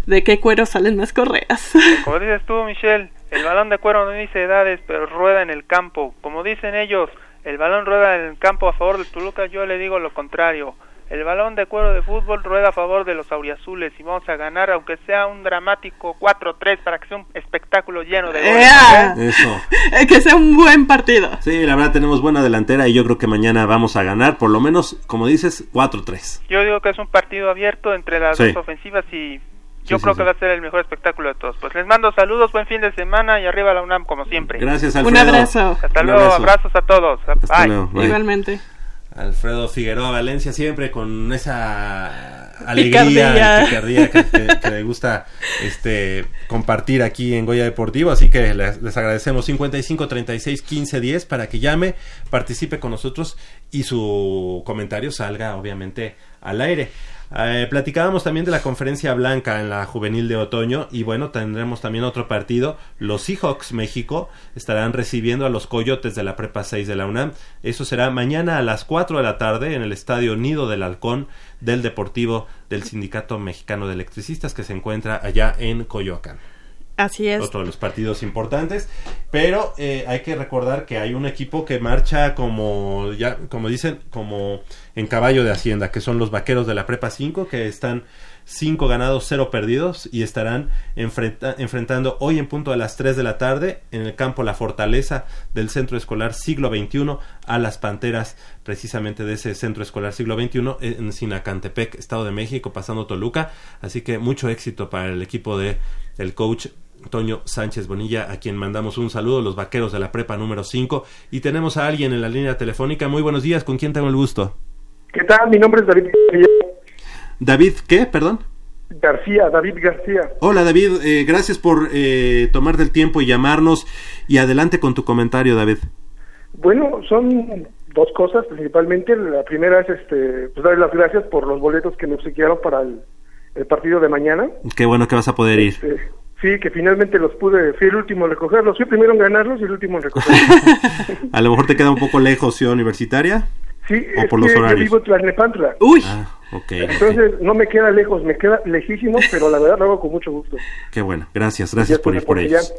de qué cuero salen más correas. [laughs] Como dices tú, Michelle, el balón de cuero no dice edades, pero rueda en el campo. Como dicen ellos, el balón rueda en el campo a favor del Toluca, yo le digo lo contrario. El balón de cuero de fútbol rueda a favor de los auriazules y vamos a ganar, aunque sea un dramático 4-3 para que sea un espectáculo lleno de goles. ¡Ea! ¿eh? Eso. [laughs] que sea un buen partido. Sí, la verdad tenemos buena delantera y yo creo que mañana vamos a ganar, por lo menos, como dices, 4-3. Yo digo que es un partido abierto entre las Sí. dos ofensivas y yo Sí, creo sí, que va a ser el mejor espectáculo de todos. Pues les mando saludos, buen fin de semana y arriba la UNAM como siempre. Gracias, Un Alfredo. abrazo. Hasta Un luego, abrazo. abrazos a todos. Hasta Bye. luego, bye. Igualmente. Alfredo Figueroa Valencia siempre con esa [laughs] alegría, y picardía que, que- que le gusta este compartir aquí en Goya Deportivo, así que les, les agradecemos 55 36 15 10 para que llame, participe con nosotros y su comentario salga obviamente al aire. Eh, platicábamos también de la conferencia blanca en la juvenil de otoño y bueno, tendremos también otro partido. Los Seahawks México estarán recibiendo a los Coyotes de la Prepa 6 de la UNAM. Eso será mañana a las 4 de la tarde en el Estadio Nido del Halcón del Deportivo del Sindicato Mexicano de Electricistas que se encuentra allá en Coyoacán Así es. otro de los partidos importantes. Pero eh, hay que recordar que hay un equipo que marcha como, ya, como dicen, como en caballo de Hacienda, que son los vaqueros de la Prepa 5, que están 5 ganados, 0 perdidos, y estarán enfrenta- enfrentando hoy en punto a las 3 de la tarde en el campo La Fortaleza del Centro Escolar Siglo XXI a las Panteras, precisamente de ese Centro Escolar Siglo XXI en Sinacantepec, Estado de México, pasando Toluca. Así que mucho éxito para el equipo de el coach Toño Sánchez Bonilla, a quien mandamos un saludo, los vaqueros de la prepa número 5. Y tenemos a alguien en la línea telefónica. Muy buenos días, ¿con quién tengo el gusto? ¿Qué tal? Mi nombre es David García. David, ¿qué? Perdón. García, David García. Hola David, eh, gracias por eh, tomarte el tiempo y llamarnos. Y adelante con tu comentario, David. Bueno, son dos cosas principalmente. La primera es este, pues darle las gracias por los boletos que me obsequiaron para el, el partido de mañana. Qué bueno que vas a poder ir. Sí, que finalmente los pude, fui el último en recogerlos. Fui el primero en ganarlos y el último en recogerlos. [laughs] A lo mejor te queda un poco lejos Ciudad Universitaria. Sí, O es por los que yo horarios. vivo en Tlalnepantla. Uy, Ah, ok. ok. Entonces no me queda lejos, me queda lejísimo, pero la verdad lo hago con mucho gusto. Qué bueno, gracias, gracias por ir por ellos.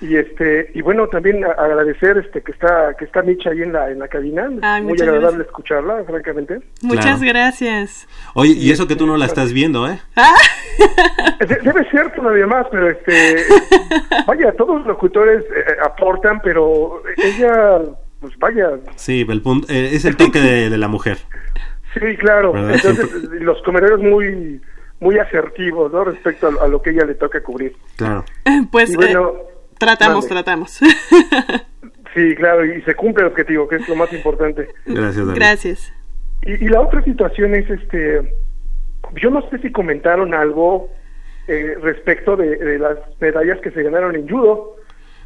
Y este y bueno también agradecer este que está que está Micha ahí en la en la cabina. Ay, Muy agradable gracias. escucharla, francamente. muchas Claro. gracias. Oye, y eso que tú no la estás viendo, ¿eh? De- debe ser todavía más, pero este [laughs] vaya, todos los locutores eh, aportan, pero ella pues vaya, Sí, el punto, eh, es el toque de, de la mujer. sí, claro. ¿Verdad? Entonces los comentarios muy muy asertivos, ¿no? Respecto a, a lo que ella le toca cubrir. Claro. Pues Y bueno, eh, tratamos, tratamos. [laughs] Sí, claro, y se cumple el objetivo, que es lo más importante. Gracias, David. Gracias. Y, y la otra situación es, este, yo no sé si comentaron algo eh, respecto de, de las medallas que se ganaron en judo,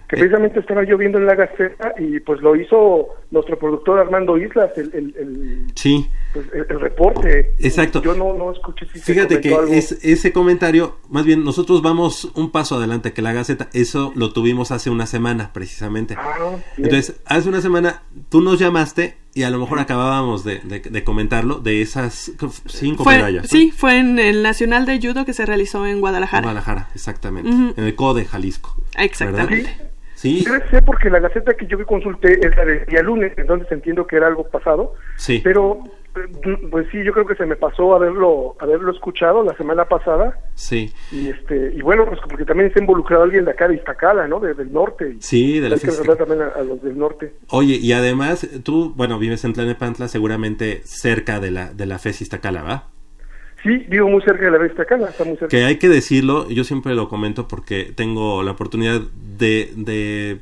que Eh. precisamente estaba yo viendo en la Gaceta y pues lo hizo nuestro productor Armando Islas, el, el, el, Sí, pues, el- el reporte. Exacto. Yo no, no escuché si se Fíjate que algo. es, ese comentario, más bien nosotros vamos un paso adelante que la Gaceta, eso lo tuvimos hace una semana precisamente. Ah. Entonces, hace una semana tú nos llamaste y a lo mejor acabábamos de, de- de comentarlo, de esas cinco Fue, medallas. ¿no? sí, fue en el Nacional de Judo que se realizó en Guadalajara. Guadalajara, exactamente. En el CODE, Jalisco. Exactamente. ¿verdad? Sí, Debe ser porque la Gaceta que yo consulté es la del día lunes, entonces entiendo que era algo pasado. sí. Pero, eh, pues sí, yo creo que se me pasó haberlo haberlo escuchado la semana pasada. Sí, Y este y bueno, pues porque también está involucrado alguien de acá de Iztacala, ¿no? De- del norte. Y sí, de la hay que también a, a los del norte. Oye, y además, tú, bueno, vives en Tlanepantla, seguramente cerca de la, de la FES Iztacala, ¿va? Sí, vivo muy cerca de la de Iztacala, está muy cerca. Que hay que decirlo, yo siempre lo comento porque tengo la oportunidad de, de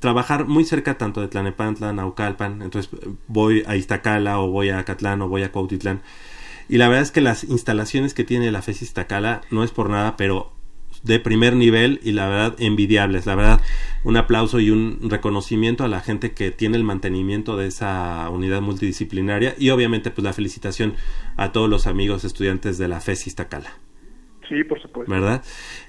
trabajar muy cerca tanto de Tlanepantla, Naucalpan, entonces voy a Iztacala o voy a Acatlán o voy a Cuautitlán. Y la verdad es que las instalaciones que tiene la FES Iztacala no es por nada, pero de primer nivel y la verdad envidiables. La verdad, un aplauso y un reconocimiento a la gente que tiene el mantenimiento de esa unidad multidisciplinaria y obviamente pues la felicitación a todos los amigos estudiantes de la FES Iztacala. Sí, por supuesto. ¿Verdad?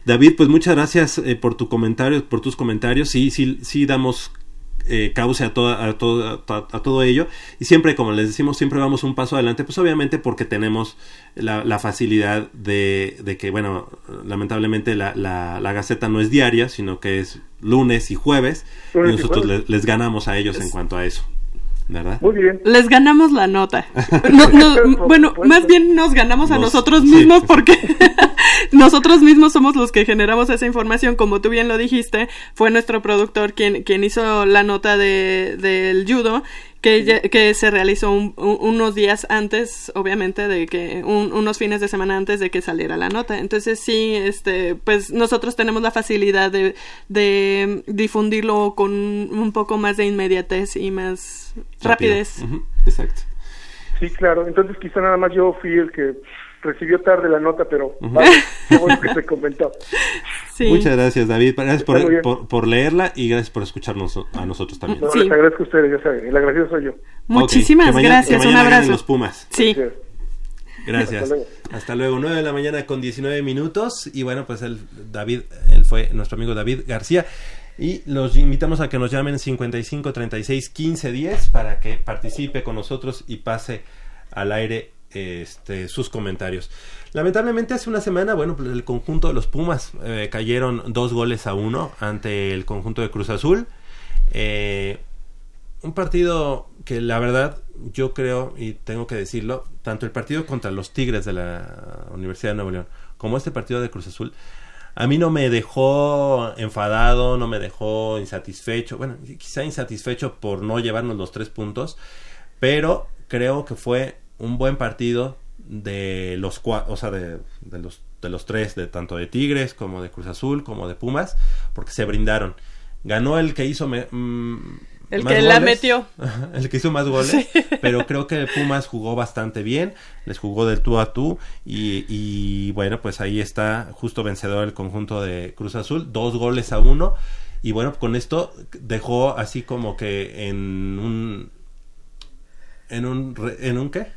David, pues muchas gracias eh, por tu comentario, por tus comentarios. Sí, sí, sí damos eh, cauce a, toda, a, todo, a, todo ello. Y siempre, como les decimos, siempre vamos un paso adelante, pues obviamente porque tenemos la, la facilidad de, de, que, bueno, lamentablemente la, la, la, Gaceta no es diaria, sino que es lunes y jueves. Lunes y nosotros y jueves. les, les ganamos a ellos en cuanto a eso. ¿Verdad? Muy bien. Les ganamos la nota. [laughs] No, no, Por bueno, supuesto. más bien nos ganamos a Nos- nosotros sí. mismos porque [laughs] nosotros mismos somos los que generamos esa información. Como tú bien lo dijiste, fue nuestro productor quien, quien hizo la nota de, del judo que, ya- que se realizó un- un- unos días antes, obviamente, de que un- unos fines de semana antes de que saliera la nota. Entonces sí, este, pues nosotros tenemos la facilidad de, de difundirlo con un poco más de inmediatez y más rapidez. Ujú, Exacto. Sí, claro. Entonces quizá nada más yo fui el que recibió tarde la nota, pero vale, qué bueno que se comentó. [laughs] Sí. Muchas gracias, David. Gracias por, por, por leerla y gracias por escucharnos a nosotros también. No, Sí. les agradezco a ustedes, ya saben. El agradecido soy yo. Muchísimas Ok, que mañana- gracias, que un abrazo. los Pumas. Sí. Gracias. Gracias. Hasta luego. Hasta luego. 9 de la mañana con 19 minutos. Y bueno, pues él, David, él fue nuestro amigo David García. Y los invitamos a que nos llamen 55 36 15 10 para que participe con nosotros y pase al aire este, sus comentarios. Lamentablemente hace una semana, bueno, pues el conjunto de los Pumas eh, cayeron dos goles a uno ante el conjunto de Cruz Azul. Eh, un partido que la verdad yo creo y tengo que decirlo, tanto el partido contra los Tigres de la Universidad de Nuevo León como este partido de Cruz Azul, a mí no me dejó enfadado, no me dejó insatisfecho, bueno, quizá insatisfecho por no llevarnos los tres puntos, pero creo que fue un buen partido de los o sea, de, de los de los tres, de tanto de Tigres como de Cruz Azul como de Pumas, porque se brindaron. Ganó el que hizo me- mm, El más que la metió. [laughs] el que hizo más goles, pero creo que Pumas jugó bastante bien, les jugó del tú a tú. Y, y bueno, pues ahí está justo vencedor el conjunto de Cruz Azul, dos goles a uno. Y bueno, con esto dejó así como que en un en un en un qué?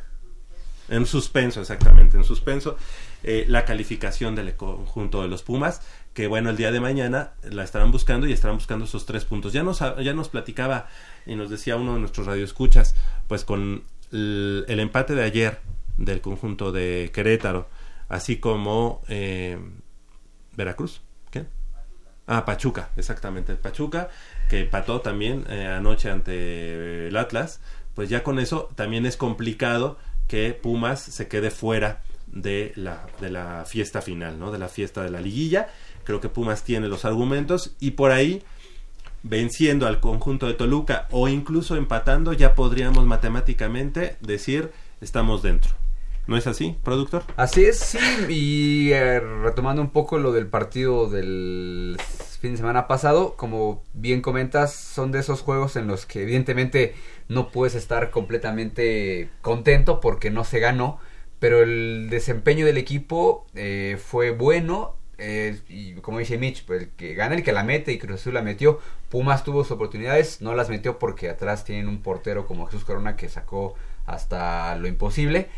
En suspenso, exactamente, en suspenso eh, la calificación del conjunto de los Pumas, que bueno, el día de mañana la estarán buscando y estarán buscando esos tres puntos. Ya nos, ya nos platicaba y nos decía uno de nuestros radioescuchas, pues con el, empate de ayer del conjunto de Querétaro, así como eh, Veracruz, ¿qué? Ah, Pachuca, exactamente, Pachuca, que empató también eh, anoche ante el Atlas, pues ya con eso también es complicado que Pumas se quede fuera de la, de la fiesta final, ¿no? De la fiesta de la liguilla. Creo que Pumas tiene los argumentos y por ahí, venciendo al conjunto de Toluca o incluso empatando, ya podríamos matemáticamente decir estamos dentro. ¿No es así, productor? Así es, sí, y eh, retomando un poco lo del partido del fin de semana pasado, como bien comentas, son de esos juegos en los que evidentemente no puedes estar completamente contento porque no se ganó, pero el desempeño del equipo eh, fue bueno, y como dice Mitch, pues el que gana el que la mete y Cruz Azul la metió, Pumas tuvo sus oportunidades, no las metió porque atrás tienen un portero como Jesús Corona que sacó hasta lo imposible.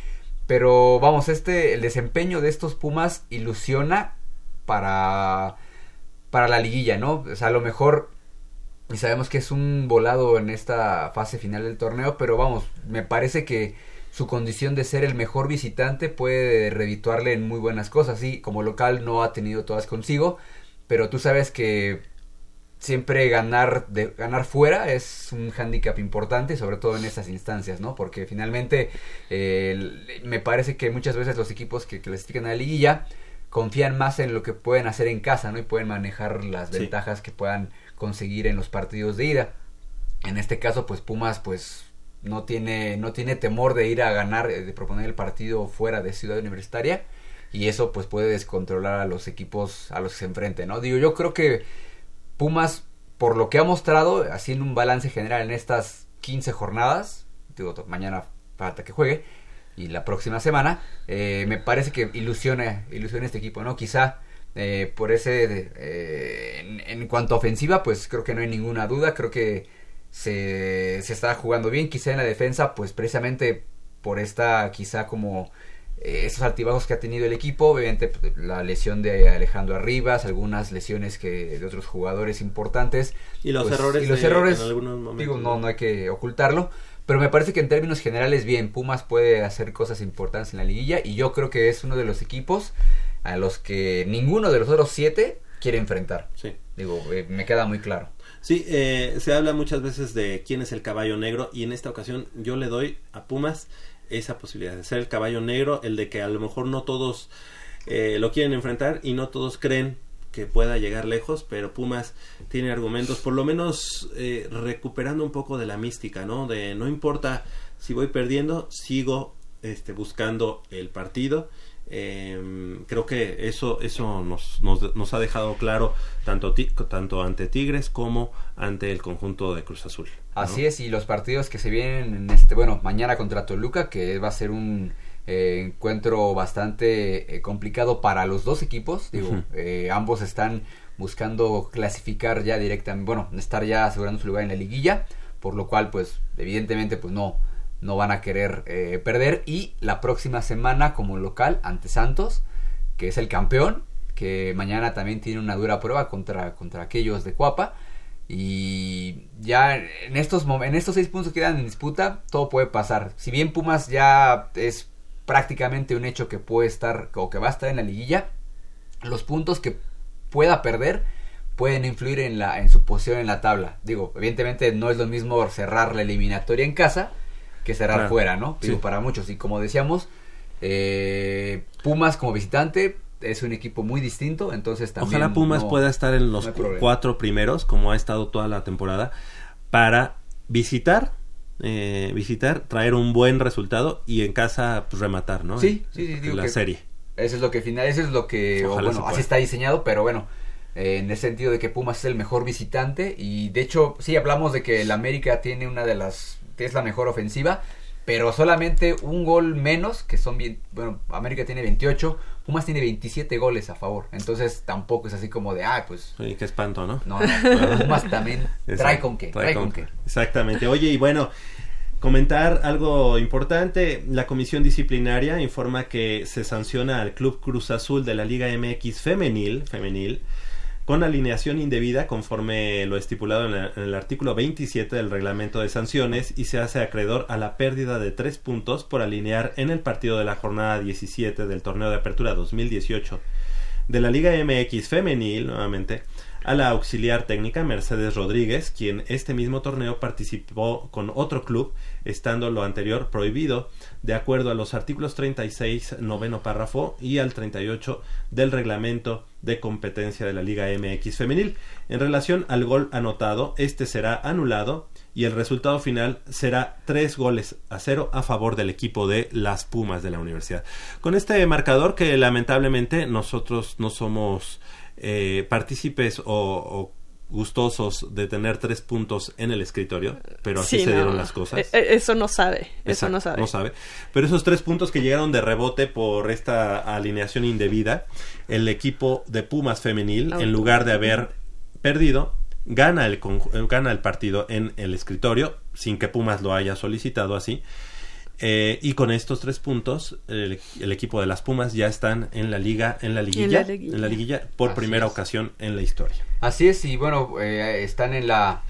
Pero vamos, este, el desempeño de estos Pumas ilusiona para, para la liguilla, ¿no? O sea, a lo mejor, y sabemos que es un volado en esta fase final del torneo, pero vamos, me parece que su condición de ser el mejor visitante puede redituarle en muy buenas cosas. Sí, como local no ha tenido todas consigo, pero tú sabes que siempre ganar de ganar fuera es un hándicap importante sobre todo en estas instancias no porque finalmente eh, me parece que muchas veces los equipos que clasifican a la liguilla confían más en lo que pueden hacer en casa no y pueden manejar las Sí. ventajas que puedan conseguir en los partidos de ida en este caso pues Pumas pues no tiene no tiene temor de ir a ganar eh, de proponer el partido fuera de Ciudad Universitaria y eso pues puede descontrolar a los equipos a los que se enfrente no digo yo creo que Pumas, por lo que ha mostrado, en un balance general en estas 15 jornadas, digo, mañana falta que juegue, y la próxima semana, eh, me parece que ilusiona, ilusiona este equipo, ¿no? Quizá Eh, por ese, eh, en, en cuanto a ofensiva, pues creo que no hay ninguna duda. Creo que se, se está jugando bien. Quizá en la defensa, pues precisamente por esta, quizá como eh, esos altibajos que ha tenido el equipo. Obviamente, pues, la lesión de Alejandro Arribas, algunas lesiones que de otros jugadores importantes. Y los pues, errores y los de- errores, en algunos momentos, digo, no, ¿no? no hay que ocultarlo. Pero me parece que en términos generales, bien, Pumas puede hacer cosas importantes en la liguilla. Y yo creo que es uno de los equipos a los que ninguno de los otros siete quiere enfrentar. Sí. Digo, eh, me queda muy claro. Sí, eh, se habla muchas veces de quién es el caballo negro y en esta ocasión yo le doy a Pumas esa posibilidad de ser el caballo negro, el de que a lo mejor no todos eh, lo quieren enfrentar y no todos creen que pueda llegar lejos, pero Pumas tiene argumentos, por lo menos eh, recuperando un poco de la mística, ¿no? De no importa si voy perdiendo, sigo este, buscando el partido. Eh, creo que eso eso nos, nos, nos ha dejado claro tanto, ti- tanto ante Tigres como ante el conjunto de Cruz Azul. ¿no? Así es, y los partidos que se vienen en este, bueno, mañana contra Toluca, que va a ser un eh, encuentro bastante eh, complicado para los dos equipos. Digo, eh, ambos están buscando clasificar ya directamente, bueno, estar ya asegurando su lugar en la liguilla, por lo cual, pues, evidentemente, pues no, no van a querer eh, perder. Y la próxima semana como local ante Santos, que es el campeón, que mañana también tiene una dura prueba contra, contra aquellos de Cuapa. Y ya en estos, en estos seis puntos que quedan en disputa, todo puede pasar. Si bien Pumas ya es prácticamente un hecho que puede estar o que va a estar en la liguilla, los puntos que pueda perder pueden influir en, la, en su posición en la tabla. Digo, evidentemente no es lo mismo cerrar la eliminatoria en casa que cerrar Claro. fuera, ¿no? Digo, Sí. para muchos. Y como decíamos, eh, Pumas como visitante es un equipo muy distinto, entonces también... Ojalá Pumas no- pueda estar en los no cuatro primeros, como ha estado toda la temporada, para visitar, eh, visitar, traer un buen resultado y en casa pues, rematar, ¿no? Sí, sí, sí, digo la que serie. Eso es lo que final, eso es lo que, o bueno, así está diseñado, pero bueno, eh, en el sentido de que Pumas es el mejor visitante y de hecho sí hablamos de que el América tiene una de las, es la mejor ofensiva, pero solamente un gol menos, que son bien, bueno, América tiene 28, Pumas tiene 27 goles a favor, entonces tampoco es así como de, ah, pues qué espanto, ¿no? no, no, Pumas también [laughs] trae con qué, trae con qué. Exactamente. Oye, y bueno, comentar algo importante. La comisión disciplinaria informa que se sanciona al Club Cruz Azul de la Liga MX femenil, femenil con alineación indebida conforme lo estipulado en, en el artículo 27 del reglamento de sanciones y se hace acreedor a la pérdida de tres puntos por alinear en el partido de la jornada 17 del torneo de apertura 2018 de la Liga MX femenil, nuevamente, a la auxiliar técnica Mercedes Rodríguez, quien este mismo torneo participó con otro club, estando lo anterior prohibido, de acuerdo a los artículos 36, noveno párrafo, y al 38 del reglamento de competencia de la Liga MX femenil. En relación al gol anotado, este será anulado y el resultado final será tres goles a cero a favor del equipo de las Pumas de la universidad. Con este marcador que lamentablemente nosotros no somos eh, partícipes o, o gustosos de tener tres puntos en el escritorio, pero así Sí, se no. dieron las cosas. Eh, eh, Eso no sabe, eso Exacto, no sabe. Pero esos tres puntos que llegaron de rebote por esta alineación indebida, el equipo de Pumas femenil, en lugar de haber perdido, gana el, gana el partido en el escritorio, sin que Pumas lo haya solicitado así. Eh, y con estos tres puntos, el, el equipo de las Pumas ya están en la liga, en la liguilla, liguilla. en la liguilla por Así primera es. ocasión en la historia. Así es, y bueno, eh, están en la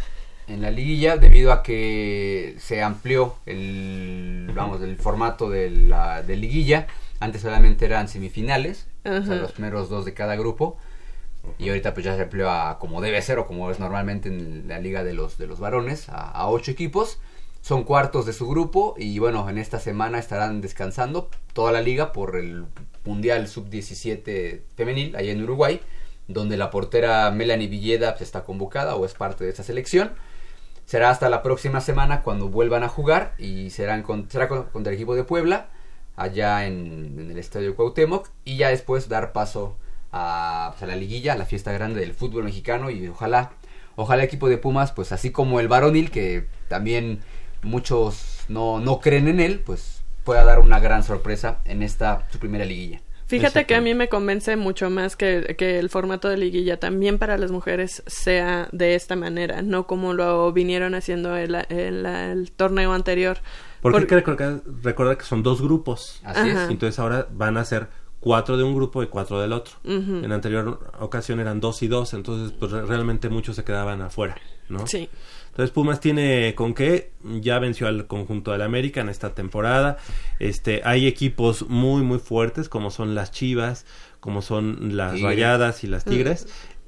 en la liguilla debido a que se amplió el vamos el formato de la de liguilla. Antes solamente eran semifinales, o sea, los primeros dos de cada grupo. Y ahorita pues ya se amplió a como debe ser o como es normalmente en la liga de los de los varones a, a ocho equipos. Son cuartos de su grupo y bueno, en esta semana estarán descansando toda la liga por el Mundial Sub-17 femenil allá en Uruguay, donde la portera Melanie Villeda pues, está convocada o es parte de esta selección. Será hasta la próxima semana cuando vuelvan a jugar y serán con- será con- contra el equipo de Puebla, allá en, el Estadio Cuauhtémoc, y ya después dar paso a, pues, la liguilla, a la fiesta grande del fútbol mexicano y ojalá, ojalá el equipo de Pumas, pues así como el varonil, que también muchos no, no creen en él, pues pueda dar una gran sorpresa en esta su primera liguilla. Fíjate que a mí me convence mucho más que, que el formato de liguilla también para las mujeres sea de esta manera, no como lo vinieron haciendo el, el- el torneo anterior. Porque hay Por- que recordar, recordar que son dos grupos. Así es. Entonces ahora van a ser cuatro de un grupo y cuatro del otro. En la anterior ocasión eran dos y dos, entonces pues re- realmente muchos se quedaban afuera, ¿no? Sí. Entonces Pumas tiene con qué, ya venció al conjunto del América en esta temporada. Este, hay equipos muy muy fuertes como son las Chivas, como son las. Rayadas y las Mm. Tigres,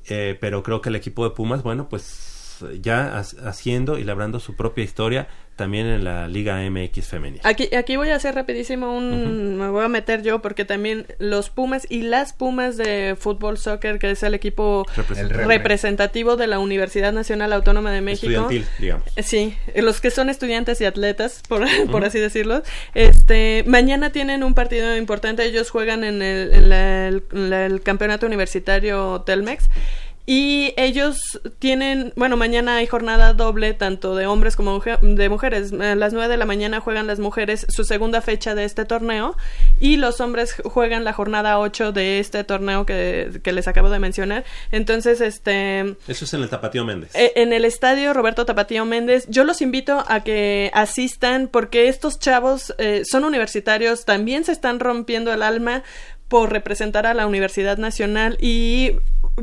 eh, pero creo que el equipo de Pumas, bueno, pues ya ha- haciendo y labrando su propia historia también en la Liga MX femenina. Aquí, aquí voy a hacer rapidísimo un... Me voy a meter yo porque también los Pumas y las Pumas de fútbol soccer, que es el equipo Representativo. representativo de la Universidad Nacional Autónoma de México. Estudiantil, digamos. Sí, los que son estudiantes y atletas, por, [laughs] por así decirlo. Este, mañana tienen un partido importante. Ellos juegan en el, en la- el- la- el campeonato universitario Telmex. Y ellos tienen, bueno, mañana hay jornada doble, tanto de hombres como mujer- de mujeres. A las 9 de la mañana juegan las mujeres su segunda fecha de este torneo y los hombres juegan la jornada 8 de este torneo que, que les acabo de mencionar. Entonces, este... Eso es en el Tapatío Méndez. Eh, En el estadio Roberto Tapatío Méndez, yo los invito a que asistan porque estos chavos eh, son universitarios, también se están rompiendo el alma por representar a la Universidad Nacional y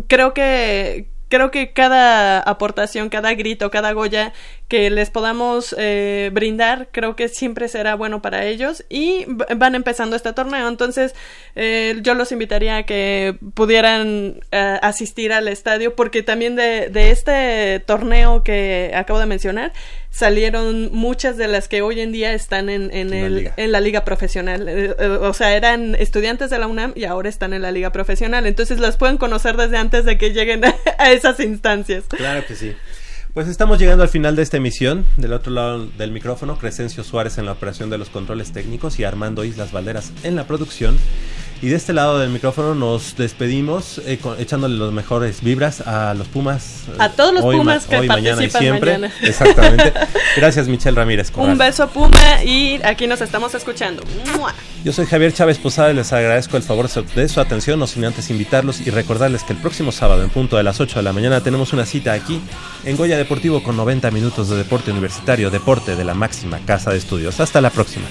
creo que creo que cada aportación, cada grito, cada goya que les podamos eh, brindar, creo que siempre será bueno para ellos y van empezando este torneo. Entonces, eh, yo los invitaría a que pudieran eh, asistir al estadio porque también de, de este torneo que acabo de mencionar salieron muchas de las que hoy en día están en, en, la el, liga. en la liga profesional. Eh, eh, o sea, eran estudiantes de la UNAM y ahora están en la liga profesional. Entonces las pueden conocer desde antes de que lleguen a, [laughs] a esas instancias. Claro que sí. Pues estamos llegando al final de esta emisión. Del otro lado del micrófono, Crescencio Suárez en la operación de los controles técnicos y Armando Islas Valderas en la producción. Y de este lado del micrófono nos despedimos eh, con- echándole los mejores vibras a los Pumas. eh, A todos los hoy, Pumas que hoy, mañana y participan siempre. mañana. [laughs] Exactamente. Gracias, Michelle Ramírez. Corral. Un beso Puma y aquí nos estamos escuchando. ¡Mua! Yo soy Javier Chávez Posada y les agradezco el favor de su atención, no sin antes invitarlos y recordarles que el próximo sábado en punto de las 8 de la mañana tenemos una cita aquí en Goya Deportivo con 90 minutos de deporte universitario, deporte de la máxima casa de estudios. Hasta la próxima.